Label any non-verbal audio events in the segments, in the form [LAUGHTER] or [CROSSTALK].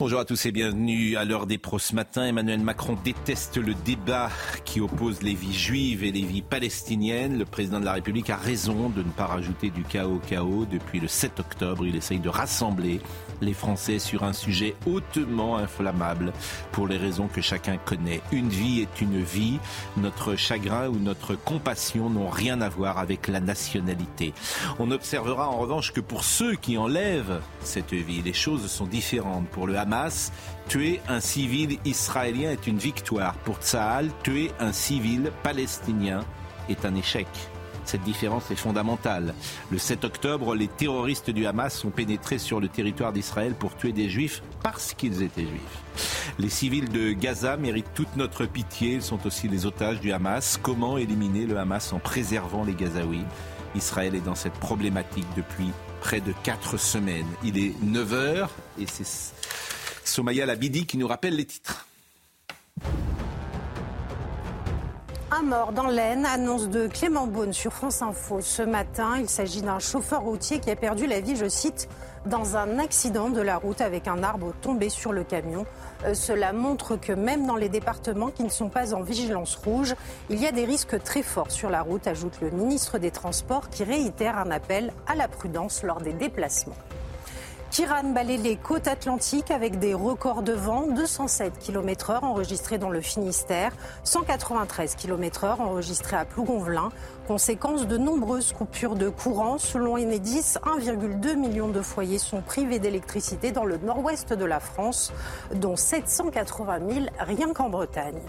Bonjour à tous et bienvenue à l'heure des pros ce matin. Emmanuel Macron déteste le débat qui oppose les vies juives et les vies palestiniennes. Le président de la République a raison de ne pas rajouter du chaos au chaos. Depuis le 7 octobre, il essaye de rassembler les Français sur un sujet hautement inflammable pour les raisons que chacun connaît. Une vie est une vie. Notre chagrin ou notre compassion n'ont rien à voir avec la nationalité. On observera en revanche que pour ceux qui enlèvent cette vie, les choses sont différentes. Pour le tuer un civil israélien est une victoire. Pour Tsahal, tuer un civil palestinien est un échec. Cette différence est fondamentale. Le 7 octobre, les terroristes du Hamas sont pénétrés sur le territoire d'Israël pour tuer des juifs parce qu'ils étaient juifs. Les civils de Gaza méritent toute notre pitié. Ils sont aussi les otages du Hamas. Comment éliminer le Hamas en préservant les Gazaouis? Israël est dans cette problématique depuis près de 4 semaines. Il est 9h et c'est Somaya Labidi qui nous rappelle les titres. Un mort dans l'Aisne, annonce de Clément Beaune sur France Info ce matin. Il s'agit d'un chauffeur routier qui a perdu la vie, je cite, dans un accident de la route avec un arbre tombé sur le camion. Euh, cela montre que même dans les départements qui ne sont pas en vigilance rouge, il y a des risques très forts sur la route, ajoute le ministre des Transports qui réitère un appel à la prudence lors des déplacements. Kiran balaye les côtes atlantiques avec des records de vent, 207 km/h enregistrés dans le Finistère, 193 km/h enregistrés à Plougonvelin. Conséquence de nombreuses coupures de courant. Selon Enedis, 1,2 million de foyers sont privés d'électricité dans le nord-ouest de la France, dont 780 000 rien qu'en Bretagne.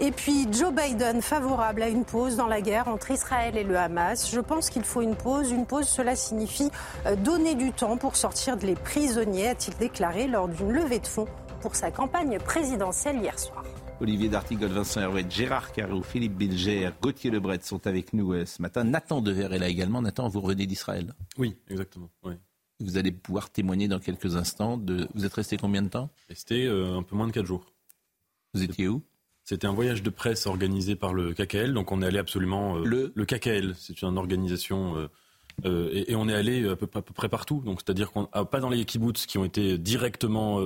Et puis Joe Biden favorable à une pause dans la guerre entre Israël et le Hamas. Je pense qu'il faut une pause. Une pause, cela signifie euh, donner du temps pour sortir les prisonniers, a-t-il déclaré lors d'une levée de fonds pour sa campagne présidentielle hier soir. Olivier D'Artigol, Vincent Herouet, Gérard Carreau, Philippe Bilger, Gauthier Lebret sont avec nous euh, ce matin. Nathan Dever est là également. Nathan, vous revenez d'Israël? Oui, exactement. Oui. Vous allez pouvoir témoigner dans quelques instants. De... Vous êtes resté combien de temps? Resté euh, un peu moins de 4 jours. Vous étiez où? C'était un voyage de presse organisé par le KKL, donc on est allé absolument... euh, Le le KKL, c'est une organisation... euh, euh, et, et on est allé à peu, à peu près partout, donc c'est-à-dire qu'on ah, pas dans les kibbutz qui ont été directement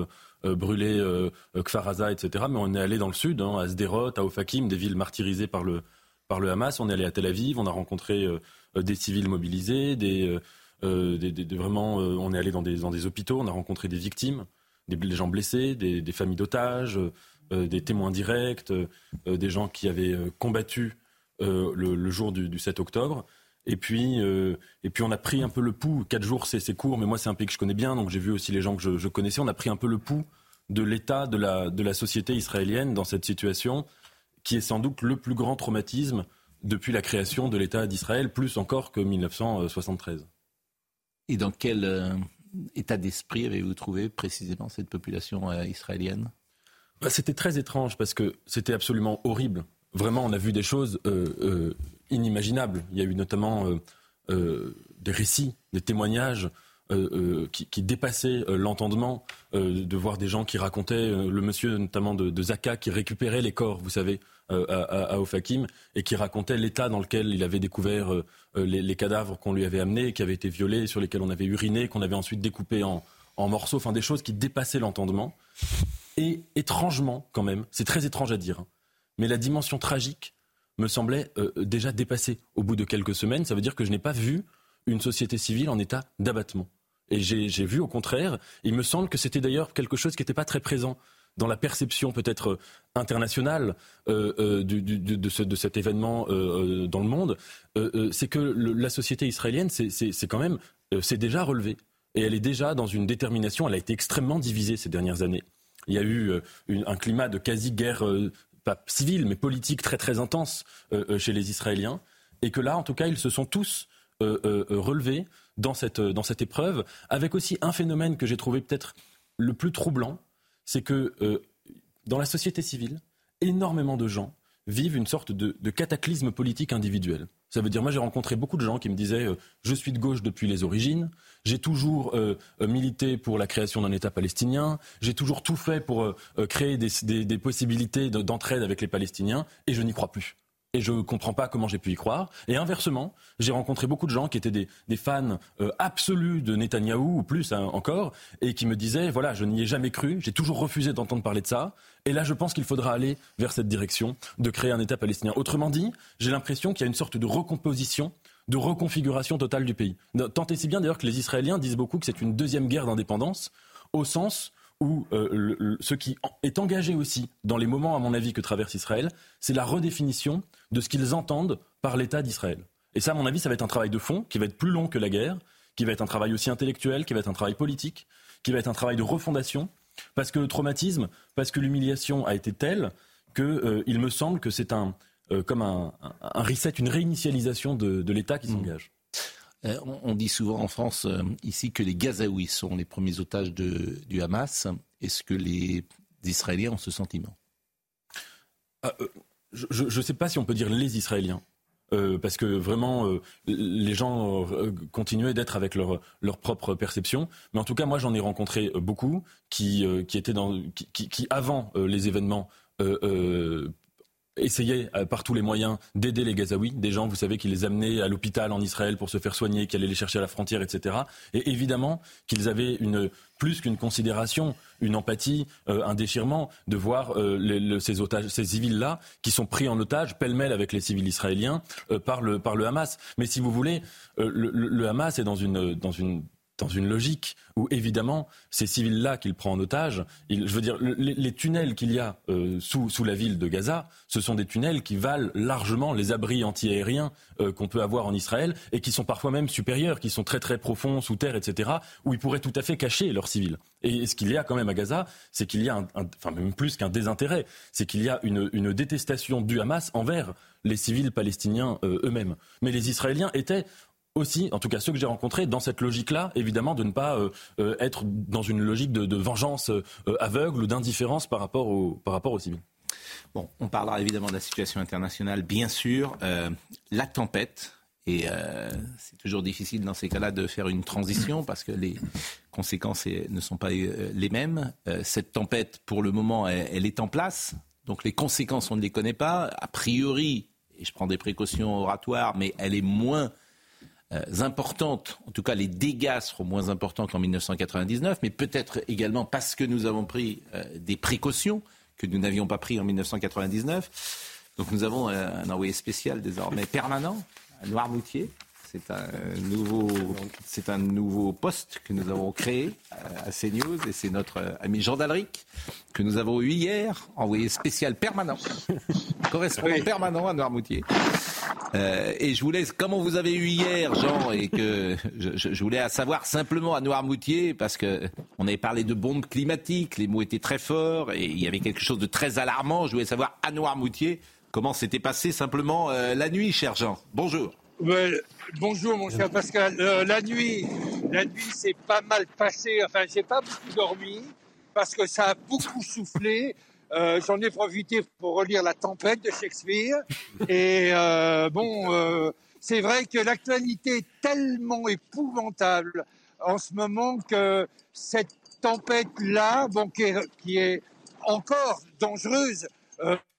brûlés, euh, euh, Kfar Aza, etc., mais on est allé dans le sud, hein, à Sderot, à Ofakim, des villes martyrisées par le, par le Hamas. On est allé à Tel Aviv, on a rencontré des civils mobilisés, des, des- des- des- vraiment, on est allé dans des, dans des hôpitaux, on a rencontré des victimes, des, gens blessés, des, familles d'otages, des témoins directs, euh, euh, des gens qui avaient euh, combattu euh, le, jour du, du 7 octobre. Et puis, euh, et puis on a pris un peu le pouls. Quatre jours, c'est court, mais moi c'est un pays que je connais bien, donc j'ai vu aussi les gens que je, connaissais. On a pris un peu le pouls de l'état de la, de la société israélienne dans cette situation, qui est sans doute le plus grand traumatisme depuis la création de l'État d'Israël, plus encore que 1973. Et dans quel euh, état d'esprit avez-vous trouvé précisément cette population euh, israélienne? Bah, C'était très étrange parce que c'était absolument horrible. Vraiment, on a vu des choses euh, euh, inimaginables. Il y a eu notamment euh, des récits, des témoignages qui, dépassaient l'entendement, de voir des gens qui racontaient, le monsieur notamment de, Zaka qui récupérait les corps, vous savez, à, à, Ofakim, et qui racontait l'état dans lequel il avait découvert les, les cadavres qu'on lui avait amenés, qui avaient été violés, sur lesquels on avait uriné, qu'on avait ensuite découpés en, en morceaux, enfin des choses qui dépassaient l'entendement. Et étrangement, quand même, c'est très étrange à dire, hein, mais la dimension tragique me semblait euh, déjà dépassée au bout de quelques semaines. Ça veut dire que je n'ai pas vu une société civile en état d'abattement. Et j'ai vu au contraire, il me semble que c'était d'ailleurs quelque chose qui n'était pas très présent dans la perception peut-être euh, internationale euh, euh, de, ce- de cet événement euh, euh, dans le monde, euh, euh, c'est que la société israélienne, c'est- quand même, euh, c'est déjà relevée. Et elle est déjà dans une détermination, elle a été extrêmement divisée ces dernières années. Il y a eu euh, un climat de quasi-guerre, euh, pas civile, mais politique très très intense euh, chez les Israéliens. Et que là, en tout cas, ils se sont tous relevés dans cette, épreuve, avec aussi un phénomène que j'ai trouvé peut-être le plus troublant, c'est que dans la société civile, énormément de gens vivent une sorte de, cataclysme politique individuel. Ça veut dire, moi j'ai rencontré beaucoup de gens qui me disaient, euh, je suis de gauche depuis les origines, j'ai toujours euh, milité pour la création d'un État palestinien, j'ai toujours tout fait pour créer des possibilités d'entraide avec les Palestiniens, et je n'y crois plus et je ne comprends pas comment j'ai pu y croire. Et inversement, j'ai rencontré beaucoup de gens qui étaient des, fans euh, absolus de Netanyahou, ou plus hein, encore, et qui me disaient, voilà, je n'y ai jamais cru, j'ai toujours refusé d'entendre parler de ça, et là je pense qu'il faudra aller vers cette direction de créer un État palestinien. Autrement dit, j'ai l'impression qu'il y a une sorte de recomposition de reconfiguration totale du pays. Tant et si bien d'ailleurs que les Israéliens disent beaucoup que c'est une deuxième guerre d'indépendance, au sens où euh, ce qui est engagé aussi dans les moments, à mon avis, que traverse Israël, c'est la redéfinition de ce qu'ils entendent par l'État d'Israël. Et ça, à mon avis, ça va être un travail de fond qui va être plus long que la guerre, qui va être un travail aussi intellectuel, qui va être un travail politique, qui va être un travail de refondation, parce que le traumatisme, parce que l'humiliation a été telle qu'il euh, me semble que c'est un, euh, comme un, reset, une réinitialisation de, l'État qui mmh. s'engage. Euh, on dit souvent en France, euh, ici, que les Gazaouis sont les premiers otages du Hamas. Est-ce que les Israéliens ont ce sentiment? Ah, euh, Je ne sais pas si on peut dire les Israéliens. parce que vraiment, les gens continuaient d'être avec leur, leur propre perception. Mais en tout cas, moi, j'en ai rencontré beaucoup qui, qui étaient dans, qui, qui avant les événements, essayer euh, par tous les moyens d'aider les Gazaouis, des gens, vous savez, qui les amenaient à l'hôpital en Israël pour se faire soigner, qui allaient les chercher à la frontière, etc. Et évidemment qu'ils avaient une plus qu'une considération, une empathie, euh, un déchirement de voir euh, ces otages, ces civils-là qui sont pris en otage pêle-mêle avec les civils israéliens par le par le Hamas. Mais si vous voulez, le, le, Hamas est dans une dans une dans une logique où évidemment ces civils-là qu'il prend en otage, je veux dire les, tunnels qu'il y a euh, sous, sous, la ville de Gaza, ce sont des tunnels qui valent largement les abris antiaériens euh, qu'on peut avoir en Israël et qui sont parfois même supérieurs, qui sont très très profonds sous terre, etc. où ils pourraient tout à fait cacher leurs civils. Et ce qu'il y a quand même à Gaza, c'est qu'il y a, un, enfin même plus qu'un désintérêt, c'est qu'il y a une, une, détestation du Hamas envers les civils palestiniens euh, eux-mêmes. Mais les Israéliens étaient aussi, en tout cas ceux que j'ai rencontrés, dans cette logique-là, évidemment, de ne pas euh, euh, être dans une logique de, vengeance euh, aveugle ou d'indifférence par rapport au, par rapport aux civils. Bon, on parlera évidemment de la situation internationale, bien sûr. la tempête, et c'est toujours difficile dans ces cas-là de faire une transition parce que les conséquences ne sont pas les mêmes. cette tempête, pour le moment, elle, est en place. Donc les conséquences, on ne les connaît pas. A priori, et je prends des précautions oratoires, mais elle est moins importantes, en tout cas les dégâts seront moins importants qu'en 1999, mais peut-être également parce que nous avons pris euh, des précautions que nous n'avions pas pris en 1999. Donc nous avons euh, un envoyé spécial désormais permanent à Noirmoutier, c'est un nouveau, c'est un nouveau poste que nous avons créé à CNews et c'est notre ami Jean Dalric que nous avons eu hier, envoyé spécial permanent, [LAUGHS] correspondant permanent à Noirmoutier. Euh, et je voulais, comme on vous avait eu hier, Jean, et que je, je voulais savoir simplement à Noirmoutier, parce que on avait parlé de bombes climatiques, les mots étaient très forts et il y avait quelque chose de très alarmant. Je voulais savoir à Noirmoutier comment s'était passé simplement euh, la nuit, cher Jean. Bonjour. Bonjour mon cher Pascal. Euh, la nuit, la nuit c'est pas mal passé. Enfin, j'ai pas beaucoup dormi parce que ça a beaucoup soufflé. Euh, j'en ai profité pour relire La Tempête de Shakespeare. Et euh, bon, c'est vrai que l'actualité est tellement épouvantable en ce moment que cette tempête-là, bon, qui est, encore dangereuse,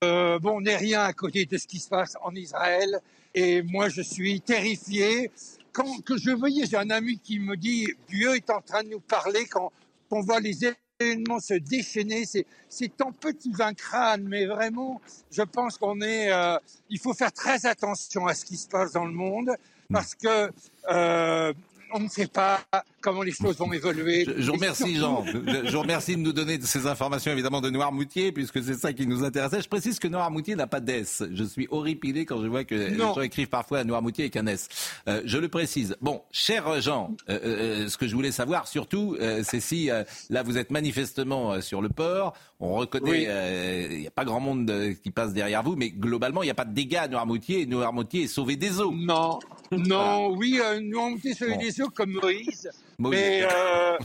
bon, n'est rien à côté de ce qui se passe en Israël. Et moi, je suis terrifié. Quand que je voyais, j'ai un ami qui me dit Dieu est en train de nous parler quand on voit les se déchaîner. C'est en petit vin crâne, mais vraiment, je pense qu'on est. Euh, il faut faire très attention à ce qui se passe dans le monde parce que euh, on ne sait pas comment les choses vont évoluer. Je, je vous remercie, Jean. Je, je vous remercie de nous donner ces informations, évidemment, de Noirmoutier, puisque c'est ça qui nous intéressait. Je précise que Noirmoutier n'a pas d'S. Je suis horripilé quand je vois que les gens écrivent parfois à Noirmoutier avec un S. Euh, je le précise. Bon, cher Jean, euh, euh, ce que je voulais savoir surtout, c'est si là vous êtes manifestement sur le port. On reconnaît, Oui. euh, il n'y a pas grand monde euh, qui passe derrière vous, mais globalement, il n'y a pas de dégâts à Noirmoutier. Et Noirmoutier est sauvé des eaux. Non, non, oui, euh, monté sur Bon. les eaux comme Moïse, Moïse. mais euh,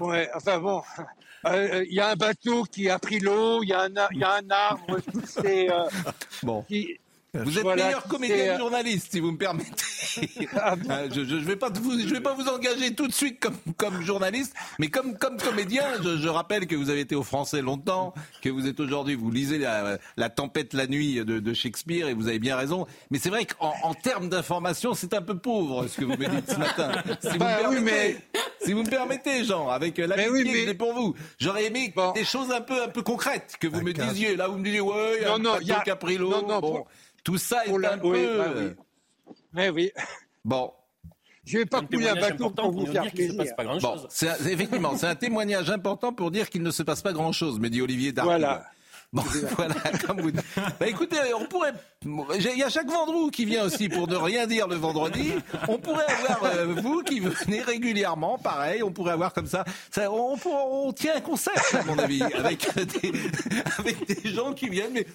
ouais, enfin bon, il y a un bateau qui a pris l'eau, il y, a un ar- il y a un arbre, tout c'est, euh, Bon. qui- Vous êtes Voilà, meilleur comédien euh, que journaliste, si vous me permettez. [LAUGHS] Ah bon Euh, je ne vais, pas vous- je vais pas vous engager tout de suite comme, comme journaliste, mais comme, comme comédien, je, je rappelle que vous avez été au français longtemps, que vous êtes aujourd'hui, vous lisez la, la tempête la nuit de, de Shakespeare, et vous avez bien raison. Mais c'est vrai qu'en en termes d'information, c'est un peu pauvre ce que vous me dites ce matin. Si vous, Bah me oui, permettez, si vous me permettez, Jean, avec euh, l'amitié oui, que mais- j'ai pour vous, j'aurais aimé Bon. des choses un peu, un peu concrètes que vous me cas. disiez. Là, vous me disiez, ouais, il y a Non, un non, il y a- Bon. pour- Tout ça est la- un peu... oui, bah oui. mais oui, Bon, je vais pas couler un témoignage bateau important pour vous faire dire qu'il ne se plaisir. passe pas Bon, effectivement, c'est un témoignage important pour dire qu'il ne se passe pas grand-chose, me dit Olivier Darc. Voilà. Bon, [LAUGHS] voilà, [LAUGHS] comme vous dites. Bah, écoutez, on pourrait. Il y a chaque vendredi qui vient aussi pour ne rien dire le vendredi. On pourrait avoir euh, vous qui venez régulièrement, pareil. On pourrait avoir comme ça. ça on, tient un concept, à mon avis, avec des, avec des gens qui viennent, mais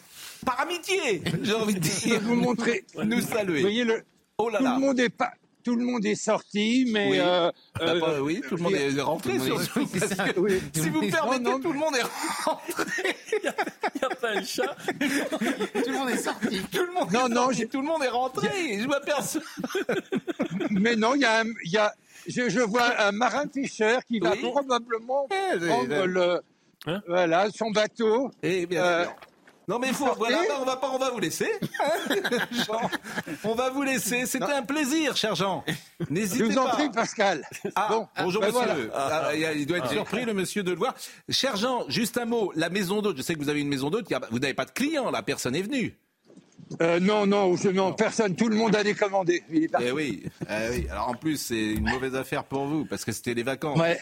par amitié, j'ai envie de Je vais dire. vous montrer. Nous saluer. voyez, le, Oh là tout là. le monde est pas. Tout le monde est sorti, mais Oui. euh, Bah, euh, pas- oui, tout le monde est rentré tout le monde est- surtout. parce que, oui. si vous me permettez, Non, non, tout le monde est rentré. [LAUGHS] Il n'y a pas un chat. Tout le monde est sorti. Tout le monde, Non, est non, tout le monde est rentré. Je m'aperçois. [LAUGHS] mais non, il y a, un- il y a je, je vois un marin pêcheur qui va Oui. probablement Eh, prendre le, Hein voilà, son bateau. Eh bien Euh. Non mais il faut, voilà, bah, on va pas, on va vous laisser. [LAUGHS] Jean, on va vous laisser. C'était un plaisir, cher Jean. Je N'hésitez vous en pas. prie, Pascal. Ah, Bon, bonjour ben monsieur. voilà. Ah, il doit être surpris le monsieur de le voir. Cher Jean, juste un mot. La maison d'hôte. Je sais que vous avez une maison d'hôte. Vous n'avez pas de clients là. Personne n'est venu. Euh, non, non, je, non, personne, tout le monde a est parti. Eh oui, eh oui. Alors en plus, c'est une mauvaise affaire pour vous parce que c'était les vacances. Ouais.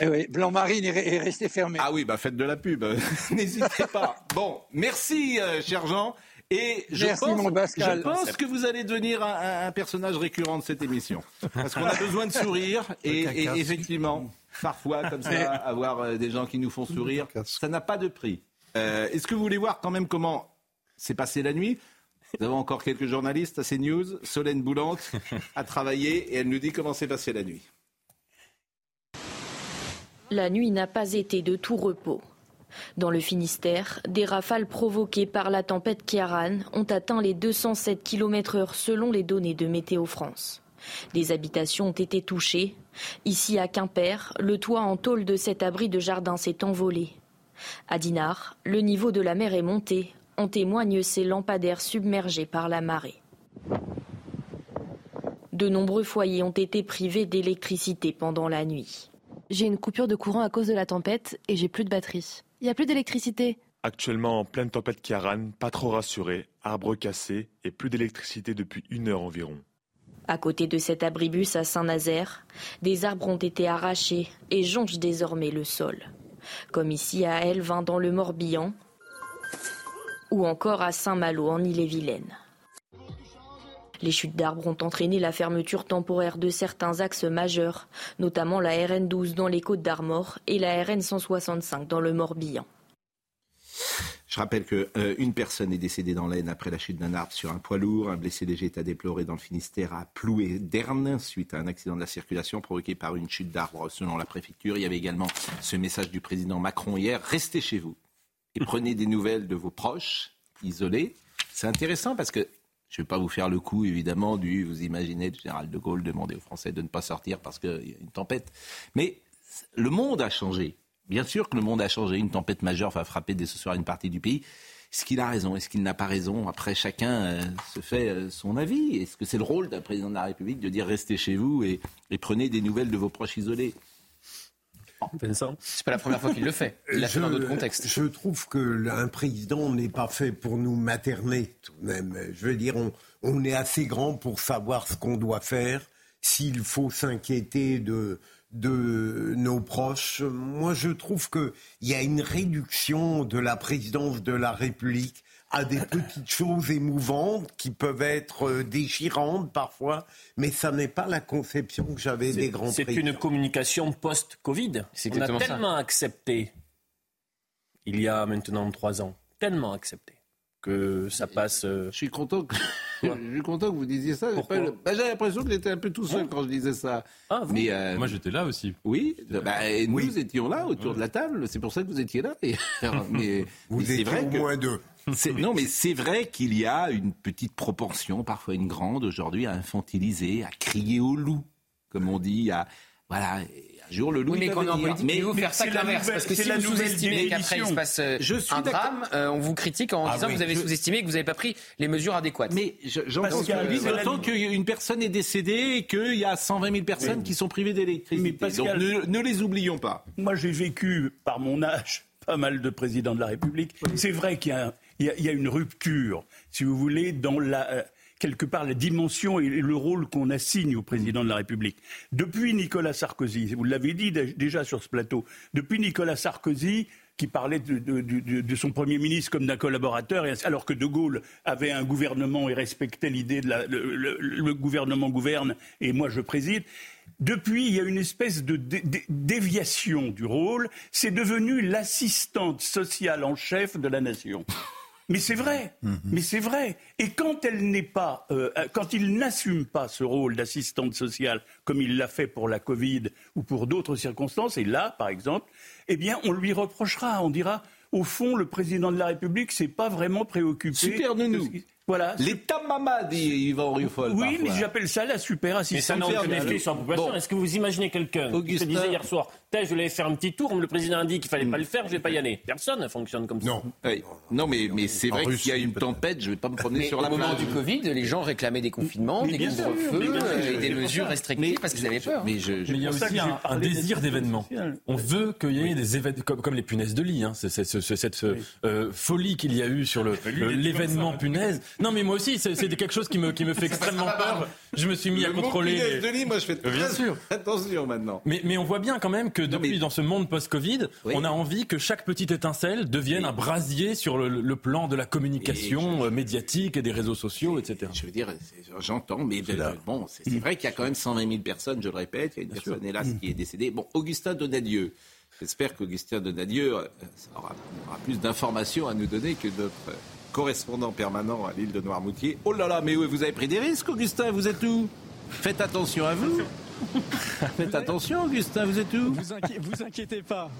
Eh oui, Blanc Marine est, re- est resté fermé. Ah oui, bah faites de la pub. [LAUGHS] N'hésitez pas. Bon, merci, euh, cher Jean. Et je Merci, pense, mon Pascal. je pense que vous allez devenir un, un- un personnage récurrent de cette émission. Parce qu'on a besoin de sourire. [LAUGHS] Et, et effectivement, parfois, comme ça, avoir euh, des gens qui nous font sourire, ça n'a pas de prix. Euh, Est-ce que vous voulez voir quand même comment s'est passée la nuit? Nous avons encore quelques journalistes à CNews. Solène Boulante a travaillé et elle nous dit comment s'est passée la nuit. La nuit n'a pas été de tout repos. Dans le Finistère, des rafales provoquées par la tempête Kiaran ont atteint les 207 km/h selon les données de Météo France. Des habitations ont été touchées. Ici à Quimper, le toit en tôle de cet abri de jardin s'est envolé. À Dinard, le niveau de la mer est monté. En témoignent ces lampadaires submergés par la marée. De nombreux foyers ont été privés d'électricité pendant la nuit. J'ai une coupure de courant à cause de la tempête et j'ai plus de batterie. Il n'y a plus d'électricité. Actuellement en pleine tempête Kiaran, pas trop rassuré, arbres cassés et plus d'électricité depuis une heure environ. À côté de cet abribus à Saint-Nazaire, des arbres ont été arrachés et jonchent désormais le sol. Comme ici à Elvin dans le Morbihan ou encore à Saint-Malo en Ille-et-Vilaine. Les chutes d'arbres ont entraîné la fermeture temporaire de certains axes majeurs, notamment la RN 12 dans les Côtes d'Armor et la RN 165 dans le Morbihan. Je rappelle qu'une personne est décédée dans l'Aisne après la chute d'un arbre sur un poids lourd. Un blessé léger est à déplorer dans le Finistère à Ploué d'Erne suite à un accident de la circulation provoqué par une chute d'arbre selon la préfecture. Il y avait également ce message du président Macron hier. Restez chez vous et prenez des nouvelles de vos proches isolés. C'est intéressant parce que je ne vais pas vous faire le coup, évidemment, du vous imaginez le général de Gaulle demander aux Français de ne pas sortir parce qu'il y a une tempête. Mais le monde a changé. Bien sûr que le monde a changé. Une tempête majeure va frapper dès ce soir une partie du pays. Est-ce qu'il a raison? Est-ce qu'il n'a pas raison? Après, chacun euh, se fait euh, son avis. Est-ce que c'est le rôle d'un président de la République de dire restez chez vous et, prenez des nouvelles de vos proches isolés C'est pas la première fois qu'il le fait. Il l'a fait dans d'autres contextes. Je trouve qu'un président n'est pas fait pour nous materner tout de même. Je veux dire, on, on est assez grand pour savoir ce qu'on doit faire s'il faut s'inquiéter de, de nos proches. Moi, je trouve qu'il y a une réduction de la présidence de la République à des petites choses émouvantes qui peuvent être euh, déchirantes parfois, mais ça n'est pas la conception que j'avais des grands C'est une communication post-Covid. On a tellement accepté, il y a maintenant trois ans, tellement accepté que ça passe. Euh, je suis content que, [LAUGHS] je suis content que vous disiez ça. Bah, j'ai l'impression que j'étais un peu tout seul quand je disais ça. Ah, Mais euh, Moi, j'étais là aussi. Oui, bah, nous étions là autour de la table. C'est pour ça que vous étiez là. [LAUGHS] mais, vous étiez vrai au moins deux. Non, mais c'est vrai qu'il y a une petite proportion, parfois une grande, aujourd'hui, à infantiliser, à crier au loup, comme on dit, à voilà. Un jour, le loup. Oui, mais quand on est en politique, mais, vous faire ça l'inverse. Parce que si vous sous-estimez qu'après il se passe euh, un drame, euh, on vous critique en ah disant que vous avez sous-estimé et que vous n'avez pas pris les mesures adéquates. Mais j'entends qu qu'une personne est décédée et qu'il y a 120 000 personnes qui sont privées d'électricité. Donc ne les oublions pas. Moi, j'ai vécu, par mon âge, [LAUGHS] pas mal de présidents de la République. C'est vrai qu'il y a il y, a une rupture, si vous voulez, dans la, euh, quelque part la dimension et le rôle qu'on assigne au président de la République. Depuis Nicolas Sarkozy, vous l'avez dit déjà sur ce plateau, depuis Nicolas Sarkozy, qui parlait de, son Premier ministre comme d'un collaborateur, alors que De Gaulle avait un gouvernement et respectait l'idée de le, gouvernement gouverne et moi je préside. Depuis, il y a une espèce de déviation du rôle. C'est devenu l'assistante sociale en chef de la nation. Mais c'est vrai, mhm. mais c'est vrai. Et quand elle n'est pas, euh, quand il n'assume pas ce rôle d'assistante sociale comme il l'a fait pour la Covid ou pour d'autres circonstances, et là, par exemple, eh bien, on lui reprochera, on dira, au fond, le président de la République s'est pas vraiment préoccupé. Super nous. Voilà. L'état mama, dit Yvan Rufol. Oui, mais j'appelle ça la super assistante. Mais ça n'a sur la population. Est-ce que vous imaginez quelqu'un qui se disait hier soir je voulais faire un petit tour, le président a dit qu'il fallait pas le faire, je vais pas y aller. Personne ne fonctionne comme ça. Non, non mais, mais c'est vrai qu'il y a une tempête, je vais pas me promener sur la plage. Au moment du Covid, les gens réclamaient des confinements, des couvre-feux et des mesures restrictives parce qu'ils avaient peur. Mais, il y a aussi un, désir d'événement. On veut qu'il y ait des événements comme, les punaises de lit. Hein. C'est cette euh, folie qu'il y a eu sur l'événement punaise. Non, mais moi aussi, c'est quelque chose qui me, qui me fait extrêmement peur. Je me suis mis à contrôler. Les... de lit, moi je fais très attention maintenant. Mais, mais on voit bien quand même que depuis, dans ce monde post-Covid, on a envie que chaque petite étincelle devienne un brasier sur le, plan de la communication euh, médiatique et des réseaux sociaux, etc. Je veux dire, j'entends, mais bon, c'est vrai qu'il y a quand même 120 000 personnes, je le répète, il y a une personne, hélas, qui est décédée. Bon, Augustin Donadieu. J'espère qu'Augustin Donadieu euh, aura, aura plus d'informations à nous donner que notre correspondant permanent à l'île de Noirmoutier. Oh là là, mais vous avez pris des risques, Augustin, vous êtes où? Faites attention à vous. [LAUGHS] Faites attention, Augustin, vous êtes où? Vous, vous inquiétez pas.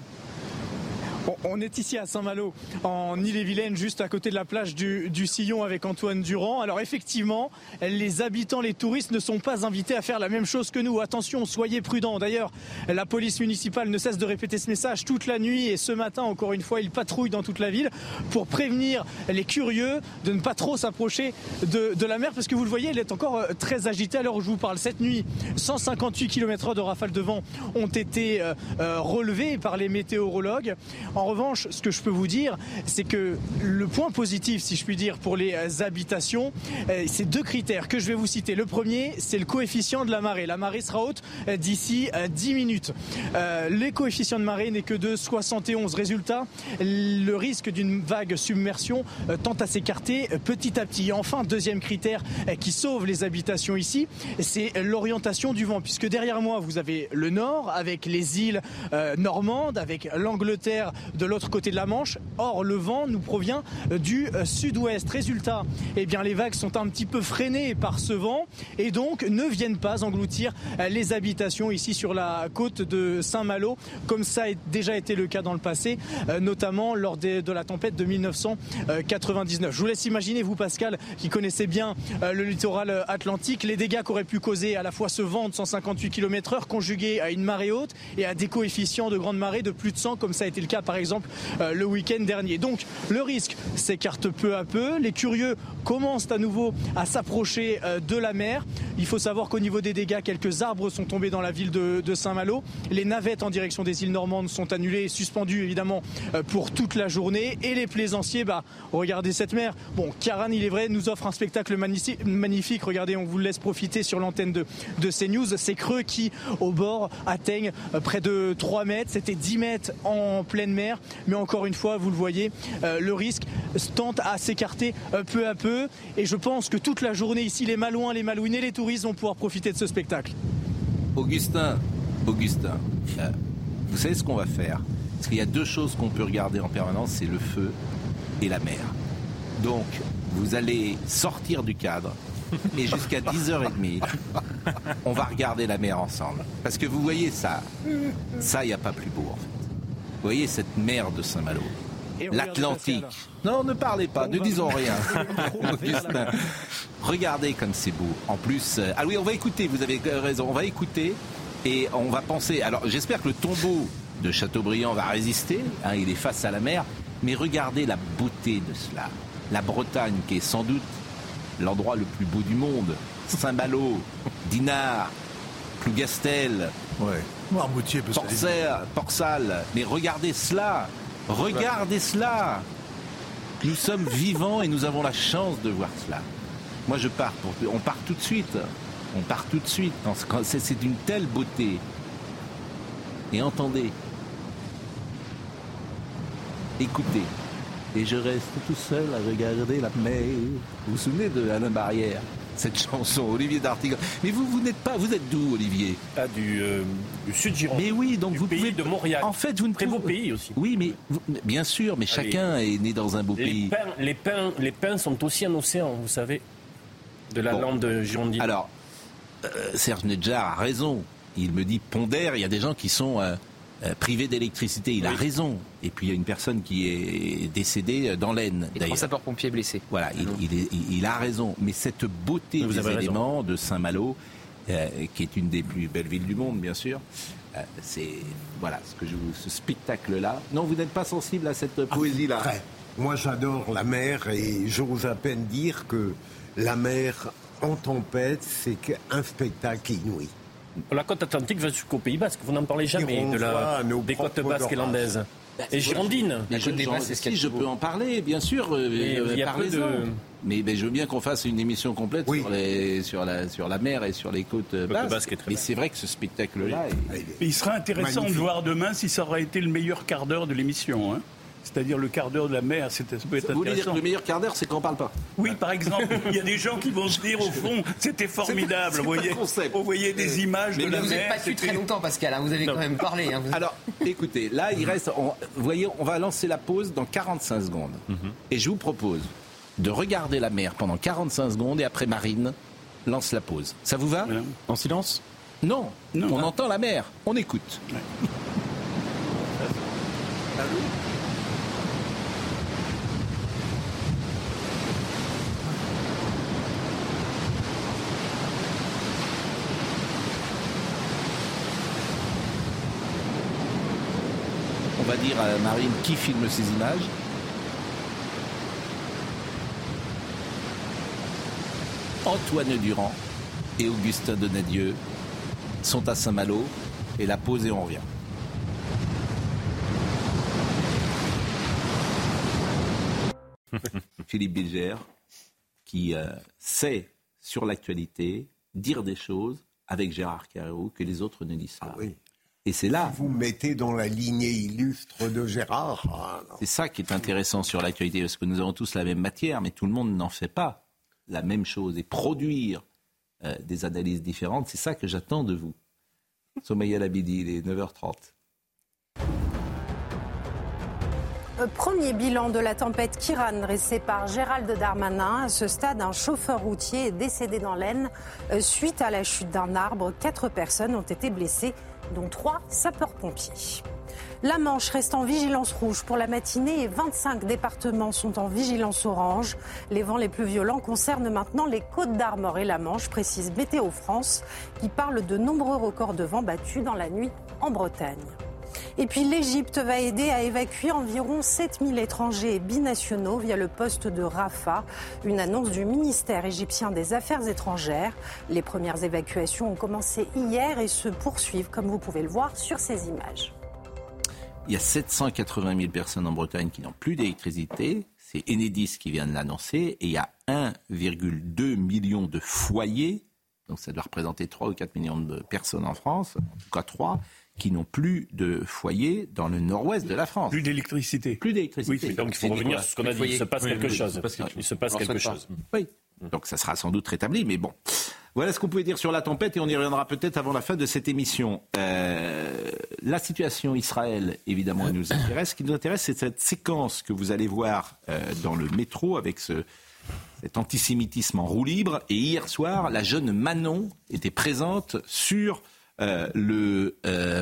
On est ici à Saint-Malo, en Ille-et-Vilaine, juste à côté de la plage du, Sillon avec Antoine Durand. Alors effectivement, les habitants, les touristes ne sont pas invités à faire la même chose que nous. Attention, soyez prudents. D'ailleurs, la police municipale ne cesse de répéter ce message toute la nuit et ce matin, encore une fois, ils patrouillent dans toute la ville pour prévenir les curieux de ne pas trop s'approcher de, la mer parce que vous le voyez, elle est encore euh, très agitée à l'heure où je vous parle. Cette nuit, 158 km/h de rafale de vent ont été euh, euh, relevés par les météorologues. En revanche, ce que je peux vous dire, c'est que le point positif, si je puis dire, pour les euh, habitations, euh, c'est deux critères que je vais vous citer. Le premier, c'est le coefficient de la marée. La marée sera haute euh, d'ici 10 minutes. les coefficients de marée n'est que de 71. Résultat, le risque d'une vague submersion tend à s'écarter petit à petit. enfin, deuxième critère qui sauve les habitations ici, c'est l'orientation du vent, puisque derrière moi, vous avez le nord avec les îles normandes, avec l'Angleterre de l'autre côté de la Manche. Or, le vent nous provient euh, du euh, sud-ouest. Résultat, eh bien, les vagues sont un petit peu freinées par ce vent et donc ne viennent pas engloutir euh, les habitations ici sur la côte de Saint-Malo, comme ça a déjà été le cas dans le passé, notamment lors de la tempête de 1999. Je vous laisse imaginer, vous Pascal, qui connaissez bien le littoral atlantique, les dégâts qu'aurait pu causer à la fois ce vent de 158 km/h conjugué à une marée haute et à des coefficients de grande marée de plus de 100, comme ça a été le cas par par exemple le week-end dernier. Donc le risque s'écarte peu à peu. Les curieux commencent à nouveau à s'approcher de la mer. Il faut savoir qu'au niveau des dégâts, quelques arbres sont tombés dans la ville de, Saint-Malo. Les navettes en direction des îles Normandes sont annulées et suspendues évidemment pour toute la journée. Et les plaisanciers, bah, regardez cette mer. Bon, Kiaran, il est vrai, nous offre un spectacle magnifique. Regardez, on vous laisse profiter sur l'antenne de, de CNews. Ces creux qui, au bord, atteignent euh, près de 3 mètres. C'était 10 mètres en pleine mer. Mais encore une fois, vous le voyez, euh, le risque tente à s'écarter euh, peu à peu. Et je pense que toute la journée ici, les Malouins, les Malouines et les touristes vont pouvoir profiter de ce spectacle. Augustin, Augustin, vous savez ce qu'on va faire? Parce qu'il y a deux choses qu'on peut regarder en permanence, c'est le feu et la mer. Donc, vous allez sortir du cadre et jusqu'à 10h30, on va regarder la mer ensemble. Parce que vous voyez ça, ça, il n'y a pas plus beau. Vous voyez cette mer de Saint-Malo L'Atlantique. Non, ne parlez pas, ne disons rien. [LAUGHS] Regardez comme c'est beau. En plus, euh, ah oui, on va écouter, vous avez raison, on va écouter et on va penser. Alors, j'espère que le tombeau de Chateaubriand va résister. Hein, il est face à la mer. Mais regardez la beauté de cela. La Bretagne, qui est sans doute l'endroit le plus beau du monde. Saint-Malo, Dinard, Plougastel, ouais. Portsal. Mais regardez cela. Regardez cela. Nous sommes vivants et nous avons la chance de voir cela. Moi, je pars. Pour... On part tout de suite. On part tout de suite. C'est d'une telle beauté. Et entendez. Écoutez. Et je reste tout seul à regarder la mer. Vous vous souvenez de Alain Barrière? Cette chanson, Olivier d'Artigan. Mais vous, vous n'êtes pas, vous êtes d'où, Olivier? Ah, du, euh, du sud Gironde. Mais oui, donc vous pays pouvez de Montréal. En fait, vous ne très beau pays aussi. Oui, mais bien sûr, mais chacun est né dans un beau pays. Pins, les pins, les pins sont aussi un océan, vous savez, de la lande girondine. Alors, euh, Serge Nedjar a raison. Il me dit pondère. Il y a des gens qui sont euh, privé d'électricité. Il a raison. Et puis il y a une personne qui est décédée dans l'Aisne. Et trois sapeurs-pompiers blessés. Voilà, il, a raison. Mais cette beauté des éléments de Saint-Malo, euh, qui est une des plus belles villes du monde, bien sûr, euh, c'est voilà ce que je, ce spectacle-là. Non, vous n'êtes pas sensible à cette ah, poésie-là. Moi, j'adore la mer et j'ose à peine dire que la mer en tempête, c'est un spectacle inouï. La côte atlantique va jusqu'au Pays Basque. Vous n'en parlez jamais de la, des côtes basques irlandaises. Et girondines. Mais je, si je peux en parler, bien sûr. Euh, il y a de... Mais, je veux bien qu'on fasse une émission complète sur, les, sur, la, sur la mer et sur les côtes basques. Mais c'est vrai que ce spectacle-là. Il sera intéressant de voir demain si ça aura été le meilleur quart d'heure de l'émission. Hein c'est-à-dire le quart d'heure de la mer, c'est Vous voulez dire que le meilleur quart d'heure, c'est quand on parle pas Oui, par exemple, il y a des gens qui vont se dire au fond, c'était formidable. Vous voyez, vous voyez des images de la mer. Vous n'êtes pas su très longtemps, Pascal. Hein, vous avez quand même parlé. Hein, Alors, écoutez, là, il reste. vous voyez, on va lancer la pause dans 45 secondes. Mhm. Et je vous propose de regarder la mer pendant 45 secondes et après Marine lance la pause. Ça vous va En silence non, on entend la mer. On écoute. va dire à Marine qui filme ces images. Antoine Durand et Augustin Donadieu sont à Saint-Malo et la pause et on revient. [LAUGHS] Philippe Bilger, qui euh, sait sur l'actualité dire des choses avec Gérard Carreau que les autres ne disent pas. Ah oui. Et c'est là. vous mettez dans la lignée illustre de Gérard. Ah, c'est ça qui est intéressant sur l'actualité, parce que nous avons tous la même matière, mais tout le monde n'en fait pas la même chose. Et produire euh, des analyses différentes, c'est ça que j'attends de vous. Sommeil Labidi, il est 9h30. Premier bilan de la tempête Kiran dressé par Gérald Darmanin. À ce stade, un chauffeur routier est décédé dans l'Aisne euh, suite à la chute d'un arbre. Quatre personnes ont été blessées dont trois sapeurs-pompiers. La Manche reste en vigilance rouge pour la matinée et 25 départements sont en vigilance orange. Les vents les plus violents concernent maintenant les côtes d'Armor et la Manche, précise Météo France, qui parle de nombreux records de vent battus dans la nuit en Bretagne. Et puis l'Égypte va aider à évacuer environ 7000 étrangers binationaux via le poste de Rafah, une annonce du ministère égyptien des Affaires étrangères. Les premières évacuations ont commencé hier et se poursuivent, comme vous pouvez le voir sur ces images. Il y a 780 000 personnes en Bretagne qui n'ont plus d'électricité. C'est Enedis qui vient de l'annoncer. Et il y a 1,2 million de foyers, donc ça doit représenter 3 ou 4 millions de personnes en France, en tout cas 3, qui n'ont plus de foyers dans le nord-ouest de la France. Plus d'électricité. Plus d'électricité. Oui, donc il faut revenir sur ce qu'on a dit. Il se passe quelque chose. Il se passe quelque chose. Oui. Donc ça sera sans doute rétabli, mais bon. Voilà ce qu'on pouvait dire sur la tempête et on y reviendra peut-être avant la fin de cette émission. Euh, la situation Israël, évidemment, nous intéresse. Ce qui nous intéresse, c'est cette séquence que vous allez voir euh, dans le métro avec ce, cet antisémitisme en roue libre. Et hier soir, la jeune Manon était présente sur euh, le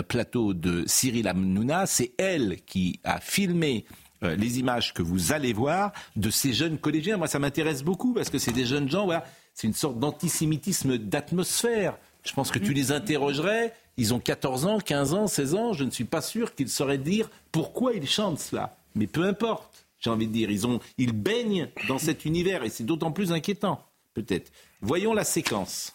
plateau de Cyril Hanouna. C'est elle qui a filmé les images que vous allez voir de ces jeunes collégiens. Moi, ça m'intéresse beaucoup parce que c'est des jeunes gens, voilà, c'est une sorte d'antisémitisme d'atmosphère. Je pense que tu les interrogerais, ils ont 14 ans, 15 ans, 16 ans, je ne suis pas sûr qu'ils sauraient dire pourquoi ils chantent cela. Mais peu importe, j'ai envie de dire, ils, ont, ils baignent dans cet univers et c'est d'autant plus inquiétant, peut-être. Voyons la séquence.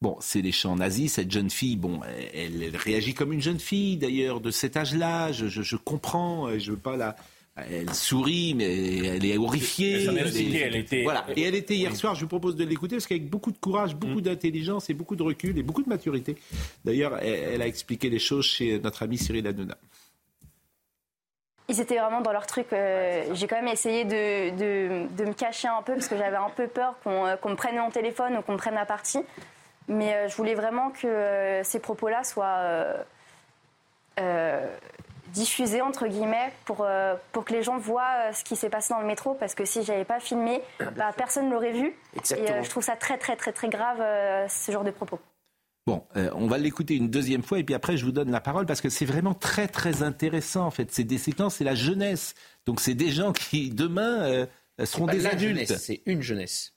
Bon, c'est les chants nazis. Cette jeune fille, bon, elle, réagit comme une jeune fille d'ailleurs de cet âge-là. Je, comprends. Je veux pas la. Elle sourit, mais elle est horrifiée. Elle, était... Voilà. Et elle était hier soir. Je vous propose de l'écouter parce qu'avec beaucoup de courage, beaucoup mm. d'intelligence et beaucoup de recul et beaucoup de maturité. D'ailleurs, elle, a expliqué les choses chez notre ami Cyril Hanouna. Ils étaient vraiment dans leur truc. Euh, j'ai quand même essayé de, de, me cacher un peu parce que j'avais un peu peur qu'on euh, me prenne mon téléphone ou qu'on me prenne à partie. Mais euh, je voulais vraiment que ces propos-là soient diffusés, entre guillemets, pour, pour que les gens voient ce qui s'est passé dans le métro. Parce que si je n'avais pas filmé, bah, personne ne l'aurait vu. Et je trouve ça très, très, très, très grave, ce genre de propos. Bon, euh, on va l'écouter une deuxième fois et puis après je vous donne la parole parce que c'est vraiment très très intéressant en fait. C'est des séquences, c'est la jeunesse. Donc c'est des gens qui demain euh, seront des adultes. C'est une jeunesse.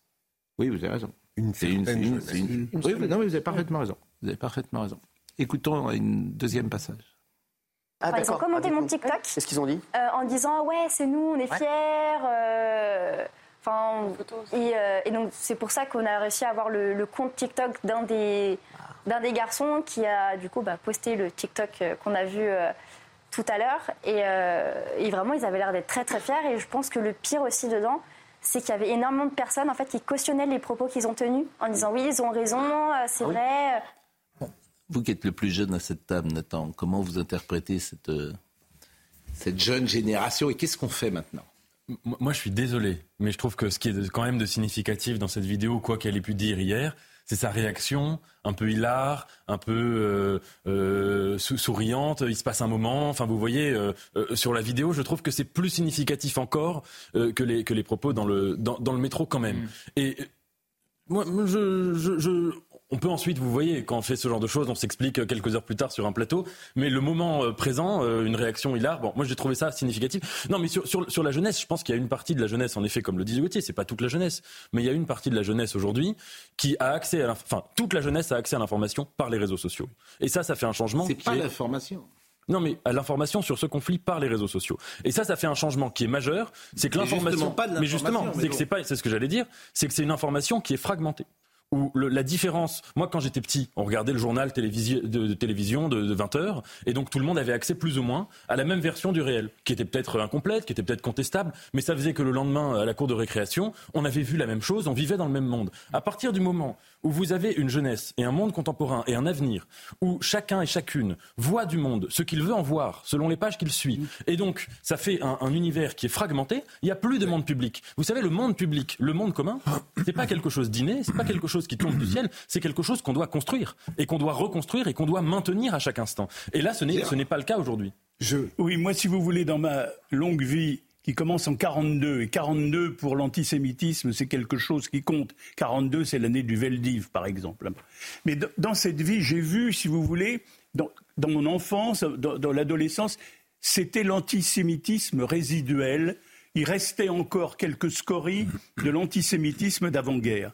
Oui, vous avez raison. Une, c'est une, une, Oui, non, vous avez parfaitement raison. Vous avez parfaitement raison. Écoutons une deuxième passage. Ah, ils ont commenté mon TikTok. Qu'est-ce qu'ils ont dit euh, En disant ouais, c'est nous, on est fiers. Enfin, et, et, donc c'est pour ça qu'on a réussi à avoir le, le compte TikTok d'un des d'un des garçons qui a du coup bah, posté le TikTok euh, qu'on a vu euh, tout à l'heure. Euh, et, vraiment, ils avaient l'air d'être très très fiers. Et je pense que le pire aussi dedans, c'est qu'il y avait énormément de personnes en fait qui cautionnaient les propos qu'ils ont tenus en disant oui, ils ont raison, c'est ah vrai. Vous qui êtes le plus jeune à cette table, Nathan, comment vous interprétez cette, cette jeune génération et qu'est-ce qu'on fait maintenant moi, je suis désolé, mais je trouve que ce qui est quand même de significatif dans cette vidéo, quoi qu'elle ait pu dire hier, c'est sa réaction, un peu hilar, un peu euh, euh, souriante. Il se passe un moment. Enfin, vous voyez, euh, sur la vidéo, je trouve que c'est plus significatif encore que les que les propos dans le dans, dans le métro quand même. Mm. Et moi, je, je, on peut ensuite, vous voyez, quand on fait ce genre de choses, on s'explique quelques heures plus tard sur un plateau. Mais le moment euh, présent, euh, une réaction hilar, bon, moi j'ai trouvé ça significatif. Non, mais sur, sur, sur la jeunesse, je pense qu'il y a une partie de la jeunesse, en effet, comme le disait Gauthier, c'est pas toute la jeunesse, mais il y a une partie de la jeunesse aujourd'hui qui a accès à, enfin, toute la jeunesse a accès à l'information par les réseaux sociaux. Et ça, ça fait un changement. C'est pas l'information. Non, mais à l'information sur ce conflit par les réseaux sociaux. Et ça, ça fait un changement qui est majeur. C'est que l'information. Mais justement, c'est que c'est pas, c'est ce que j'allais dire, c'est que c'est une information qui est fragmentée où la différence, moi quand j'étais petit, on regardait le journal de, télévision de, 20 heures, et donc tout le monde avait accès plus ou moins à la même version du réel, qui était peut-être incomplète, qui était peut-être contestable, mais ça faisait que le lendemain, à la cour de récréation, on avait vu la même chose, on vivait dans le même monde. À partir du moment où vous avez une jeunesse et un monde contemporain et un avenir, où chacun et chacune voit du monde ce qu'il veut en voir, selon les pages qu'il suit, et donc ça fait un, un univers qui est fragmenté, il n'y a plus de monde public. Vous savez, le monde public, le monde commun, c'est pas quelque chose d'inné, c'est pas quelque chose qui tombe du ciel, c'est quelque chose qu'on doit construire et qu'on doit reconstruire et qu'on doit maintenir à chaque instant. Et là, ce n'est pas le cas aujourd'hui. Oui, moi, si vous voulez, dans ma longue vie qui commence en 42, et 42 pour l'antisémitisme, c'est quelque chose qui compte. 42, c'est l'année du Veldiv, par exemple. Mais dans cette vie, j'ai vu, si vous voulez, dans, mon enfance, dans, l'adolescence, c'était l'antisémitisme résiduel. Il restait encore quelques scories de l'antisémitisme d'avant-guerre.